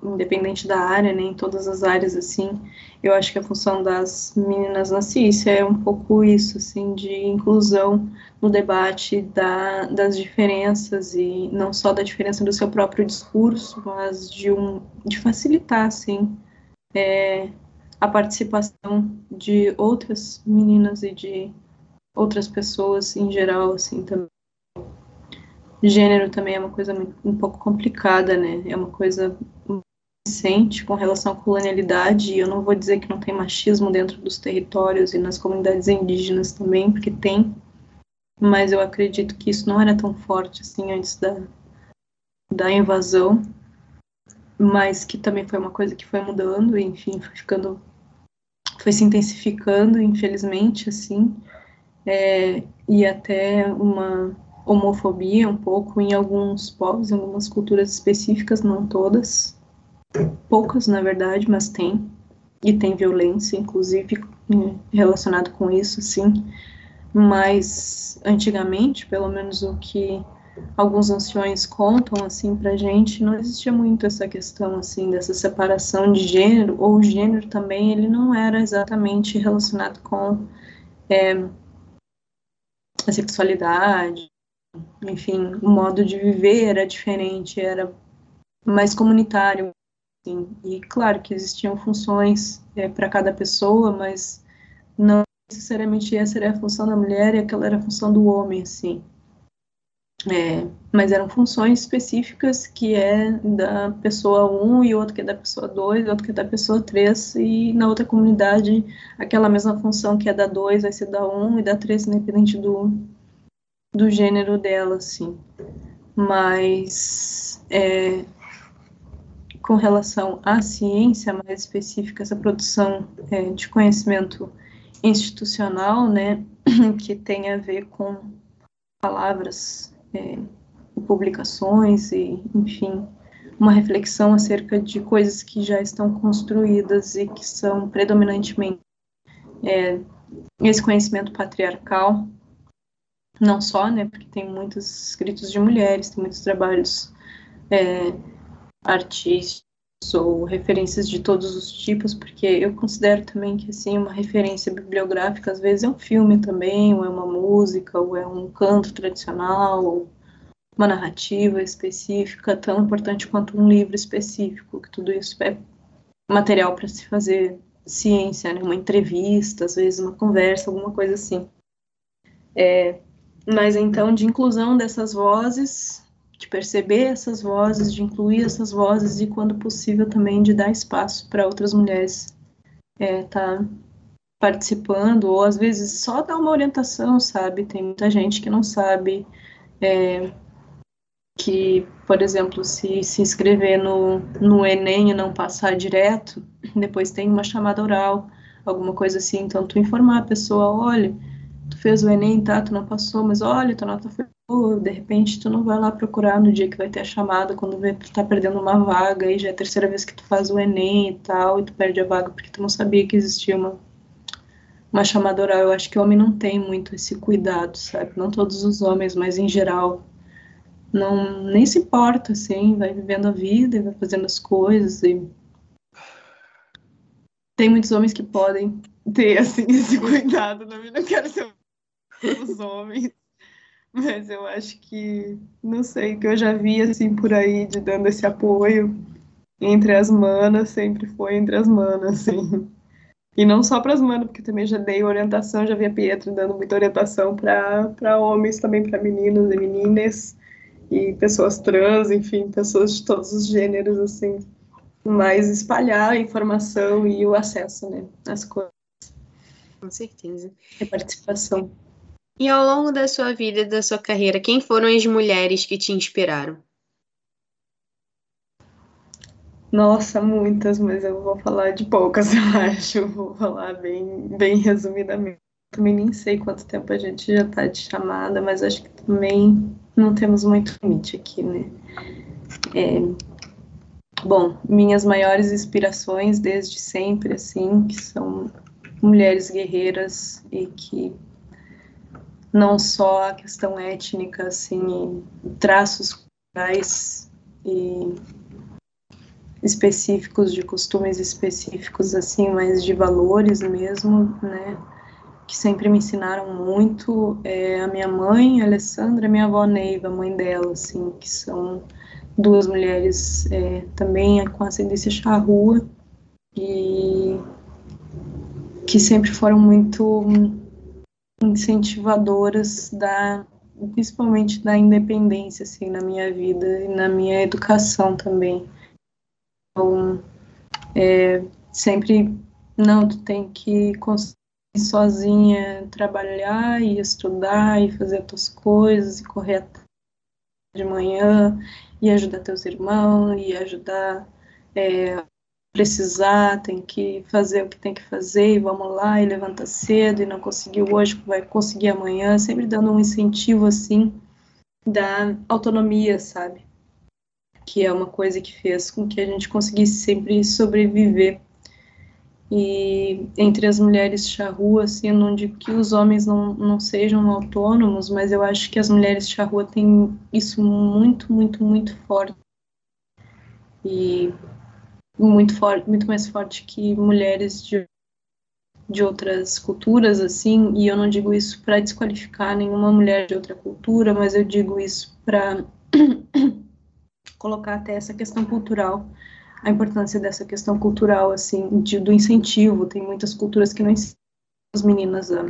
independente da área, né, em todas as áreas, assim, eu acho que a função das meninas na ciência é um pouco isso, assim, de inclusão no debate da, das diferenças e não só da diferença do seu próprio discurso, mas de, um, de facilitar, assim, é, a participação de outras meninas e de outras pessoas em geral, assim, também. Gênero também é uma coisa um pouco complicada, né? É uma coisa recente com relação à colonialidade, e eu não vou dizer que não tem machismo dentro dos territórios e nas comunidades indígenas também, porque tem, mas eu acredito que isso não era tão forte assim antes da, da invasão, mas que também foi uma coisa que foi mudando, enfim, foi ficando, foi se intensificando, infelizmente, assim, é, e até uma homofobia um pouco em alguns povos, em algumas culturas específicas, não todas, poucas na verdade, mas tem, e tem violência, inclusive relacionado com isso, sim. Mas antigamente, pelo menos o que alguns anciões contam assim pra gente, não existia muito essa questão assim dessa separação de gênero, ou o gênero também ele não era exatamente relacionado com é, a sexualidade, enfim, o modo de viver era diferente, era mais comunitário. Assim. E claro que existiam funções é, para cada pessoa, mas não necessariamente essa era a função da mulher e aquela era a função do homem, assim. É, mas eram funções específicas que é da pessoa 1 e outro que é da pessoa 2, outro que é da pessoa 3, e na outra comunidade aquela mesma função que é da 2 vai ser da 1 e da 3, independente do, do gênero dela, assim. Mas é, com relação à ciência mais específica, essa produção é, de conhecimento institucional, né, (clears throat) que tem a ver com palavras, é, publicações e, enfim, uma reflexão acerca de coisas que já estão construídas e que são predominantemente é, esse conhecimento patriarcal não só, né, porque tem muitos escritos de mulheres, tem muitos trabalhos é, artísticos ou referências de todos os tipos, porque eu considero também que, assim, uma referência bibliográfica, às vezes, é um filme também, ou é uma música, ou é um canto tradicional, ou uma narrativa específica, tão importante quanto um livro específico, que tudo isso é material para se fazer ciência, né? uma entrevista, às vezes uma conversa, alguma coisa assim. É, mas então, de inclusão dessas vozes, de perceber essas vozes, de incluir essas vozes e, quando possível, também de dar espaço para outras mulheres estar é, tá participando, ou às vezes só dar uma orientação, sabe? Tem muita gente que não sabe é, que, por exemplo, se se inscrever no, no Enem e não passar direto, depois tem uma chamada oral, alguma coisa assim, então tu informar a pessoa, olha fez o Enem, tá, tu não passou, mas olha, tua nota foi boa, de repente tu não vai lá procurar no dia que vai ter a chamada, quando vê tu tá perdendo uma vaga, e já é a terceira vez que tu faz o Enem e tal, e tu perde a vaga porque tu não sabia que existia uma, uma chamada oral. Eu acho que o homem não tem muito esse cuidado, sabe? Não todos os homens, mas em geral não nem se importa, assim, vai vivendo a vida e vai fazendo as coisas e tem muitos homens que podem ter assim esse (laughs) cuidado, não, não quero ser (laughs) os homens, mas eu acho que não sei que eu já vi assim por aí de dando esse apoio entre as manas, sempre foi entre as manas, assim. E não só para as manas, porque também já dei orientação, já vi a Pietra dando muita orientação para homens, também para meninos e meninas e pessoas trans, enfim, pessoas de todos os gêneros, assim, mas espalhar a informação e o acesso, né, às coisas.
Com certeza.
E participação.
E ao longo da sua vida e da sua carreira, quem foram as mulheres que te inspiraram?
Nossa, muitas, mas eu vou falar de poucas, (laughs) eu acho. Vou falar bem, bem resumidamente. Também nem sei quanto tempo a gente já está de chamada, mas acho que também não temos muito limite aqui, né? É, bom, minhas maiores inspirações desde sempre, assim, que são mulheres guerreiras e que não só a questão étnica, assim, traços culturais e específicos, de costumes específicos, assim, mas de valores mesmo, né? que sempre me ensinaram muito é a minha mãe, a Alessandra, a minha avó Neiva, mãe dela, assim, que são duas mulheres é, também com ascendência charrua e que sempre foram muito incentivadoras da principalmente da independência assim na minha vida e na minha educação também. Então é, sempre não tu tem que sozinha trabalhar e estudar e fazer as tuas coisas e correr de manhã e ajudar teus irmãos e ajudar é, precisar, tem que fazer o que tem que fazer e vamos lá e levanta cedo e não conseguiu hoje, vai conseguir amanhã, sempre dando um incentivo assim da autonomia, sabe? Que é uma coisa que fez com que a gente conseguisse sempre sobreviver e entre as mulheres charrua, assim, eu não digo que os homens não, não sejam autônomos, mas eu acho que as mulheres charrua têm isso muito, muito, muito forte. E muito forte, muito mais forte que mulheres de, de outras culturas, assim, e eu não digo isso para desqualificar nenhuma mulher de outra cultura, mas eu digo isso para (clears throat) colocar até essa questão cultural a importância dessa questão cultural, assim, de, do incentivo. Tem muitas culturas que não ensinam as meninas a,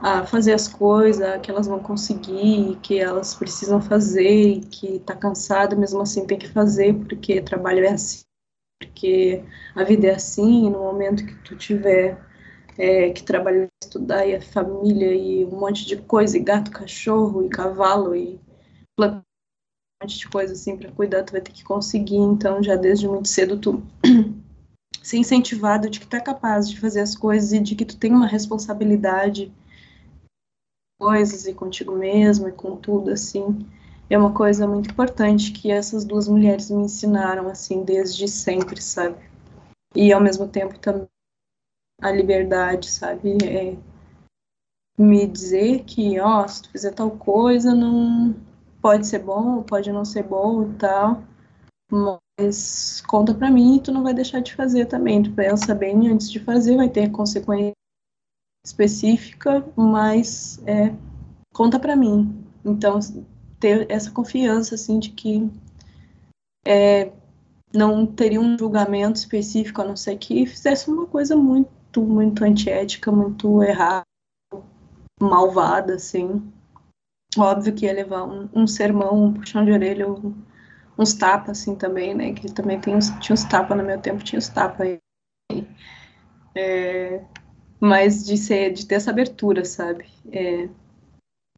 a fazer as coisas, que elas vão conseguir, que elas precisam fazer, que tá cansada, mesmo assim tem que fazer, porque trabalho é assim, porque a vida é assim, no momento que tu tiver é, que trabalhar, estudar, e a família, e um monte de coisa, e gato, cachorro, e cavalo, e plantar monte de coisa assim para cuidar, tu vai ter que conseguir, então já desde muito cedo tu (clears throat) ser incentivado de que tu é capaz de fazer as coisas e de que tu tem uma responsabilidade coisas e contigo mesmo e com tudo assim é uma coisa muito importante que essas duas mulheres me ensinaram assim desde sempre sabe e ao mesmo tempo também a liberdade sabe é me dizer que ó se tu fizer tal coisa não pode ser bom, pode não ser bom e tal, mas conta para mim, tu não vai deixar de fazer também. Tu pensa bem antes de fazer, vai ter consequência específica, mas é, conta para mim. Então, ter essa confiança, assim, de que é, não teria um julgamento específico, a não ser que fizesse uma coisa muito, muito antiética, muito errada, malvada, assim. Óbvio que ia levar um, um sermão, um puxão de orelha, um, uns tapas, assim, também, né? Que também tem uns, tinha uns tapas no meu tempo, tinha uns tapas aí. É, mas de ser, de ter essa abertura, sabe? É,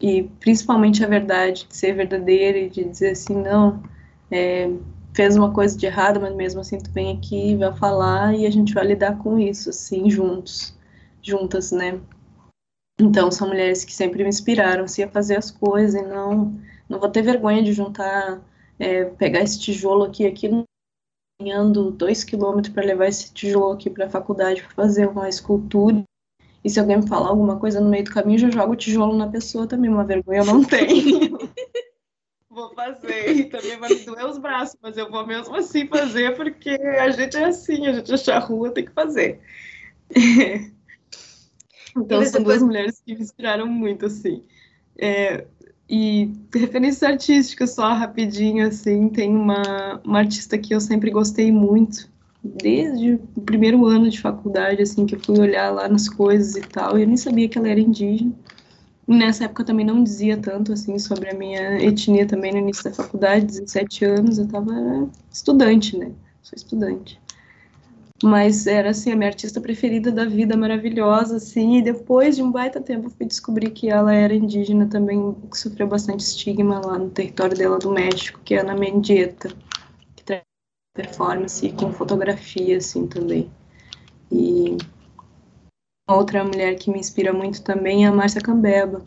e principalmente a verdade, de ser verdadeira e de dizer assim, não, é, fez uma coisa de errado, mas mesmo assim tu vem aqui, vai falar e a gente vai lidar com isso, assim, juntos, juntas, né? Então, são mulheres que sempre me inspiraram assim, a fazer as coisas e não, não vou ter vergonha de juntar, é, pegar esse tijolo aqui, aqui caminhando dois quilômetros para levar esse tijolo aqui para a faculdade para fazer uma escultura E se alguém me falar alguma coisa no meio do caminho, já jogo o tijolo na pessoa também. Uma vergonha eu não tenho. (laughs) vou fazer. E também vai me doer os braços, mas eu vou mesmo assim fazer, porque a gente é assim, a gente achar rua, tem que fazer. (laughs) então, são duas mulheres que me inspiraram muito, assim. É, e referências artísticas, só rapidinho, assim, tem uma, uma artista que eu sempre gostei muito, desde o primeiro ano de faculdade, assim, que eu fui olhar lá nas coisas e tal, e eu nem sabia que ela era indígena. Nessa época eu também não dizia tanto, assim, sobre a minha etnia também no início da faculdade, 17 anos, eu tava estudante, né? Sou estudante. Mas era, assim, a minha artista preferida da vida, maravilhosa, assim, e depois de um baita tempo fui descobrir que ela era indígena também, que sofreu bastante estigma lá no território dela do México, que é Ana Mendieta performance com fotografia, assim, também. E outra mulher que me inspira muito também é a Márcia Cambeba,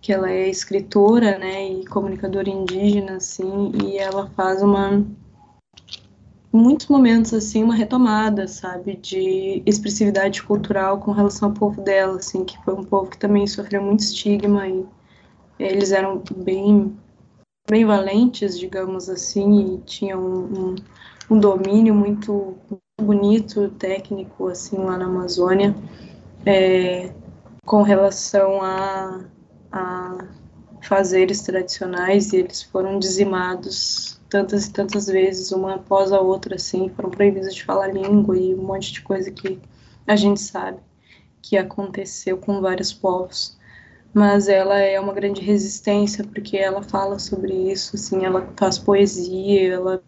que ela é escritora, né, e comunicadora indígena, assim, e ela faz uma muitos momentos assim uma retomada, sabe, de expressividade cultural com relação ao povo dela, assim, que foi um povo que também sofreu muito estigma e eles eram bem bem valentes, digamos assim, e tinham um, um, um domínio muito, bonito, técnico, assim, lá na Amazônia, é, com relação a, a fazeres tradicionais, e eles foram dizimados tantas e tantas vezes, uma após a outra, assim, foram proibidos de falar língua e um monte de coisa que a gente sabe que aconteceu com vários povos mas ela é uma grande resistência porque ela fala sobre isso, assim, ela faz poesia, ela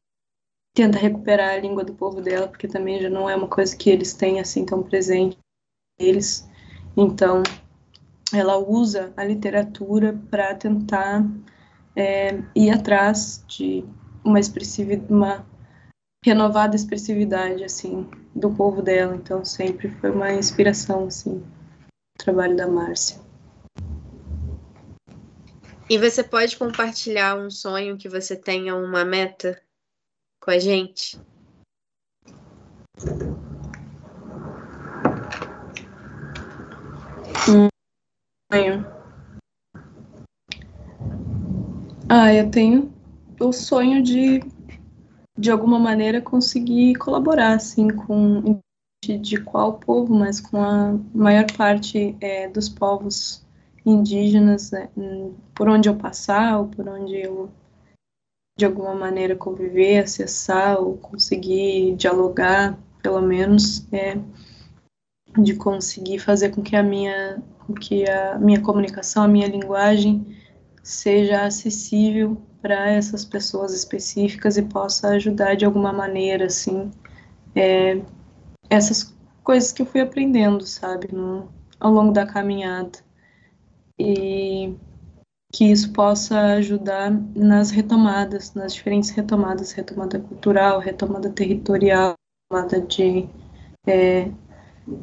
tenta recuperar a língua do povo dela, porque também já não é uma coisa que eles têm assim tão presente eles. Então, ela usa a literatura para tentar é, ir atrás de uma expressividade, uma renovada expressividade assim do povo dela. Então, sempre foi uma inspiração assim o trabalho da Márcia.
E você pode compartilhar um sonho que você tenha uma meta com a gente?
Sonho. Ah, eu tenho o sonho de, de alguma maneira, conseguir colaborar, assim, com de qual povo, mas com a maior parte é, dos povos indígenas né, por onde eu passar, ou por onde eu de alguma maneira conviver, acessar ou conseguir dialogar, pelo menos, é, de conseguir fazer com que a minha, que a minha comunicação, a minha linguagem seja acessível para essas pessoas específicas e possa ajudar de alguma maneira, assim, é, essas coisas que eu fui aprendendo, sabe, no, ao longo da caminhada e que isso possa ajudar nas retomadas, nas diferentes retomadas, retomada cultural, retomada territorial, retomada de é,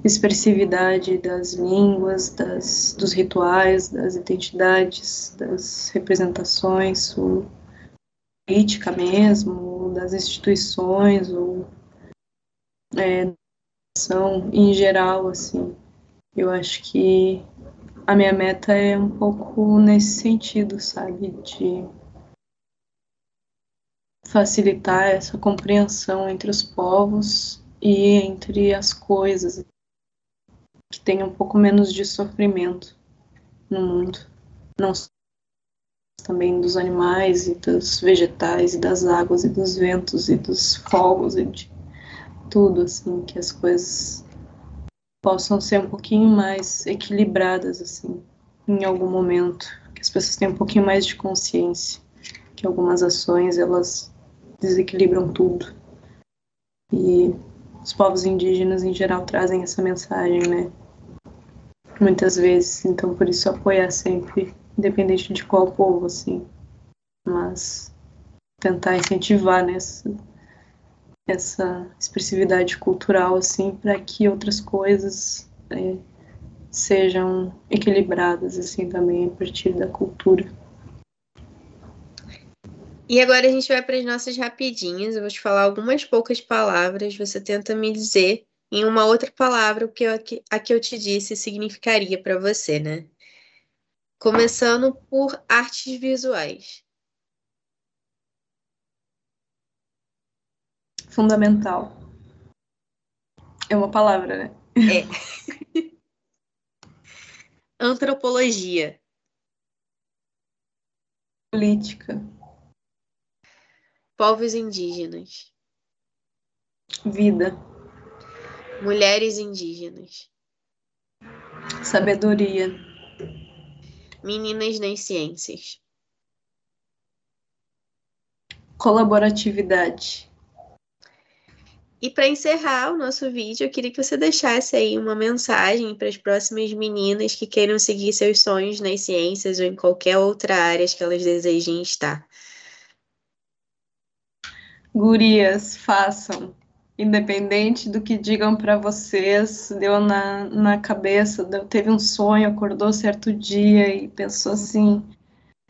expressividade das línguas, das, dos rituais, das identidades, das representações, o, política mesmo, das instituições, ou é, em geral, assim. Eu acho que a minha meta é um pouco nesse sentido, sabe? De facilitar essa compreensão entre os povos e entre as coisas, que tenha um pouco menos de sofrimento no mundo. Não só também dos animais e dos vegetais e das águas e dos ventos e dos fogos e de tudo assim que as coisas possam ser um pouquinho mais equilibradas, assim, em algum momento, que as pessoas tenham um pouquinho mais de consciência, que algumas ações, elas desequilibram tudo. E os povos indígenas, em geral, trazem essa mensagem, né? Muitas vezes, então por isso apoiar sempre, independente de qual povo, assim. Mas tentar incentivar né, essa expressividade cultural assim para que outras coisas é, sejam equilibradas assim também a partir da cultura.
E agora a gente vai para as nossas rapidinhas. Eu vou te falar algumas poucas palavras. Você tenta me dizer em uma outra palavra o que eu, a que eu te disse significaria para você, né? Começando por artes visuais.
Fundamental. É uma palavra, né?
É. (laughs) Antropologia.
Política.
Povos indígenas.
Vida.
Mulheres indígenas.
Sabedoria.
Meninas nas ciências.
Colaboratividade.
E para encerrar o nosso vídeo, eu queria que você deixasse aí uma mensagem para as próximas meninas que queiram seguir seus sonhos nas ciências ou em qualquer outra área que elas desejem estar.
Gurias, façam. Independente do que digam para vocês, deu na, na cabeça, deu, teve um sonho, acordou certo dia e pensou assim: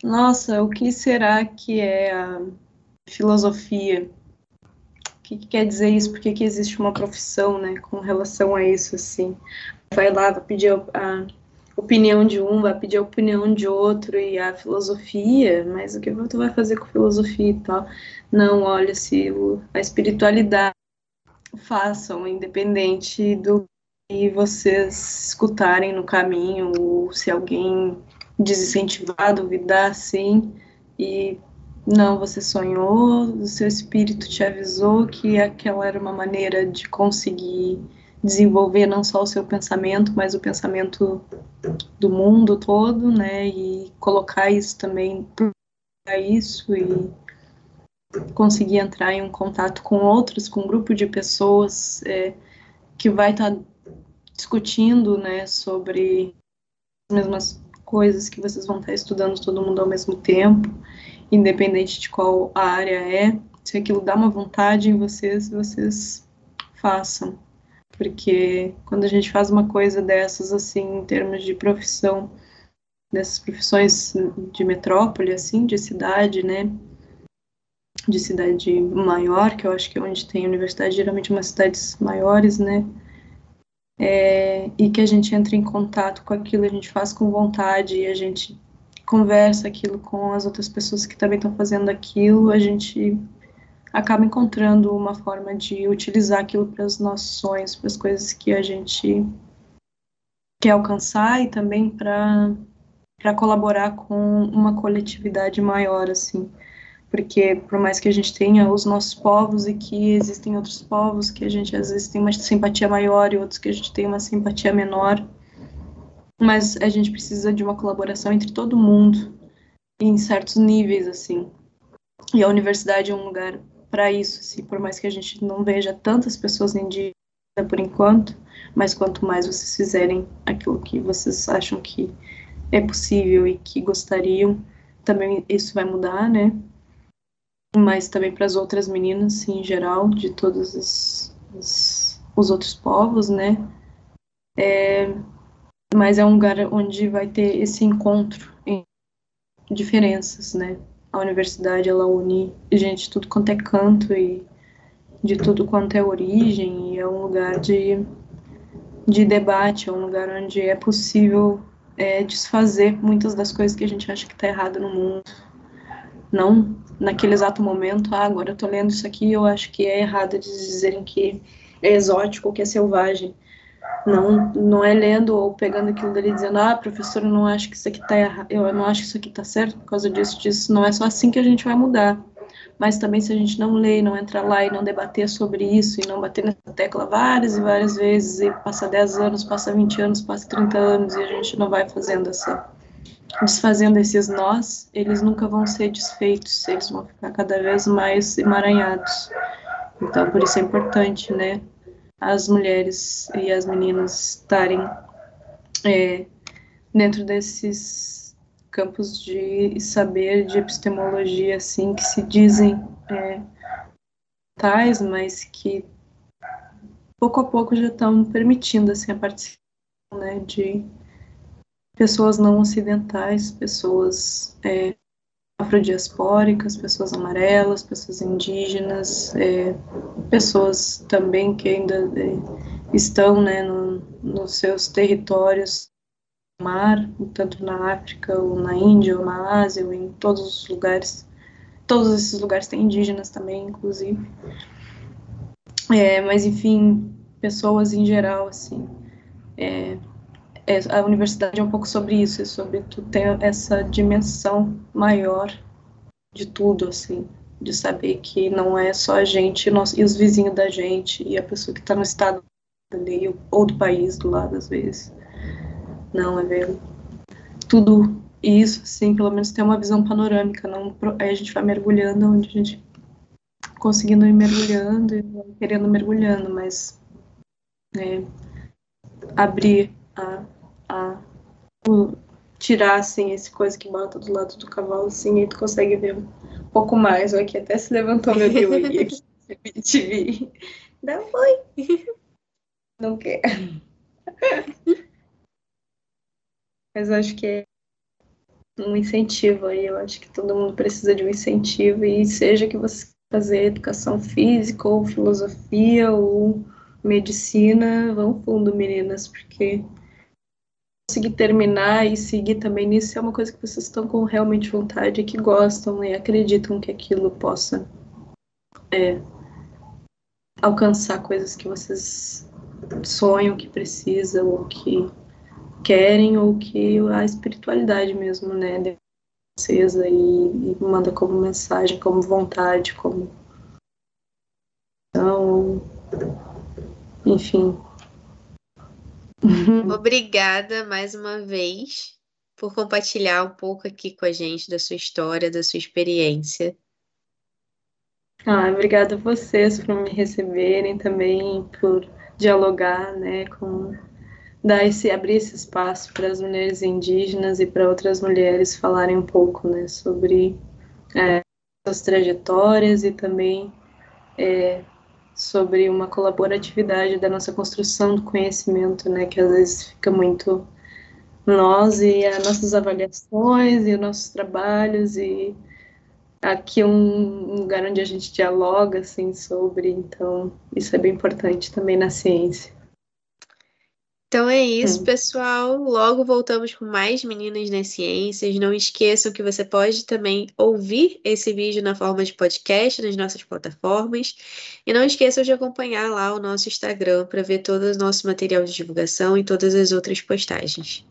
nossa, o que será que é a filosofia? O que, que quer dizer isso? Por que, que existe uma profissão né, com relação a isso? assim? Vai lá, vai pedir a, opinião de um, vai pedir a opinião de outro e a filosofia, mas o que tu vai fazer com filosofia e tal? Não, olha, se a espiritualidade façam, independente do que vocês escutarem no caminho, ou se alguém desincentivar, duvidar, sim, e não, você sonhou, o seu espírito te avisou que aquela era uma maneira de conseguir desenvolver não só o seu pensamento, mas o pensamento do mundo todo, né, e colocar isso também para isso e conseguir entrar em um contato com outros, com um grupo de pessoas é, que vai estar tá discutindo, né, sobre as mesmas coisas que vocês vão estar tá estudando todo mundo ao mesmo tempo, independente de qual a área é. Se aquilo dá uma vontade em vocês, vocês façam. Porque quando a gente faz uma coisa dessas, assim, em termos de profissão, dessas profissões de metrópole, assim, de cidade, né, de cidade maior, que eu acho que é onde tem universidade, geralmente umas cidades maiores, né? É, e que a gente entra em contato com aquilo, a gente faz com vontade e a gente conversa aquilo com as outras pessoas que também estão fazendo aquilo, a gente acaba encontrando uma forma de utilizar aquilo para os nossos sonhos, para as coisas que a gente quer alcançar e também para para colaborar com uma coletividade maior assim. Porque por mais que a gente tenha os nossos povos e que existem outros povos que a gente às vezes tem uma simpatia maior e outros que a gente tem uma simpatia menor, mas a gente precisa de uma colaboração entre todo mundo em certos níveis assim. E a universidade é um lugar para isso, assim, por mais que a gente não veja tantas pessoas indígenas por enquanto, mas quanto mais vocês fizerem aquilo que vocês acham que é possível e que gostariam, também isso vai mudar, né? mas também para as outras meninas, sim, em geral, de todos os, os, os outros povos, né? É, mas é um lugar onde vai ter esse encontro em diferenças, né? A universidade, ela une gente de tudo quanto é canto e de tudo quanto é origem, e é um lugar de, de debate, é um lugar onde é possível é, desfazer muitas das coisas que a gente acha que está errado no mundo. Não naquele exato momento, ah, agora eu tô lendo isso aqui, eu acho que é errado dizerem que é exótico, que é selvagem. Não, não é lendo ou pegando aquilo dali dizendo, ah, professor, eu não acho que isso aqui tá errado, eu não acho que isso aqui tá certo por causa disso, disso. Não é só assim que a gente vai mudar. Mas também se a gente não ler, não entrar lá e não debater sobre isso e não bater nessa tecla várias e várias vezes e passa 10 anos, passa 20 anos, passa 30 anos e a gente não vai fazendo essa desfazendo esses nós, eles nunca vão ser desfeitos, eles vão ficar cada vez mais emaranhados. Então, por isso é importante, né, as mulheres e as meninas estarem é, dentro desses campos de saber, de epistemologia, assim, que se dizem é, tais, mas que pouco a pouco já estão permitindo, assim, a participação, né, de pessoas não ocidentais, pessoas é, afrodiaspóricas, pessoas amarelas, pessoas indígenas, é, pessoas também que ainda é, estão né, no, nos seus territórios mar, tanto na África, ou na Índia, ou na Ásia, ou em todos os lugares. Todos esses lugares têm indígenas também, inclusive. É, mas, enfim, pessoas em geral, assim. É, é, a universidade é um pouco sobre isso, é sobre tu ter essa dimensão maior de tudo, assim, de saber que não é só a gente e os vizinhos da gente e a pessoa que está no estado ali, ou do país do lado, às vezes. Não, é ver tudo isso, assim, pelo menos ter uma visão panorâmica, não, aí a gente vai mergulhando onde a gente conseguindo ir mergulhando e querendo mergulhando, mas é, abrir a, a o, tirar assim esse coisa que bota do lado do cavalo assim e tu consegue ver um pouco mais. O aqui até se levantou meu biologia aqui te vi não foi não quer. Mas acho que é um incentivo aí. Eu acho que todo mundo precisa de um incentivo. E seja que você fazer educação física ou filosofia ou medicina vão fundo meninas porque conseguir terminar e seguir também nisso é uma coisa que vocês estão com realmente vontade, que gostam e acreditam que aquilo possa é, alcançar coisas que vocês sonham, que precisam, ou que querem, ou que a espiritualidade mesmo, né, de vocês aí e manda como mensagem, como vontade, como então, enfim.
Obrigada mais uma vez por compartilhar um pouco aqui com a gente da sua história, da sua experiência.
Ah, obrigada a vocês por me receberem também, por dialogar, né, com dar esse abrir esse espaço para as mulheres indígenas e para outras mulheres falarem um pouco, né, sobre é, suas trajetórias e também é, sobre uma colaboratividade da nossa construção do conhecimento, né, que às vezes fica muito nós e as nossas avaliações e os nossos trabalhos e aqui um lugar onde a gente dialoga assim sobre, então isso é bem importante também na ciência.
Então é isso, hum. pessoal. Logo voltamos com mais Meninas nas Ciências. Não esqueçam que você pode também ouvir esse vídeo na forma de podcast nas nossas plataformas. E não esqueçam de acompanhar lá o nosso Instagram para ver todo o nosso material de divulgação e todas as outras postagens.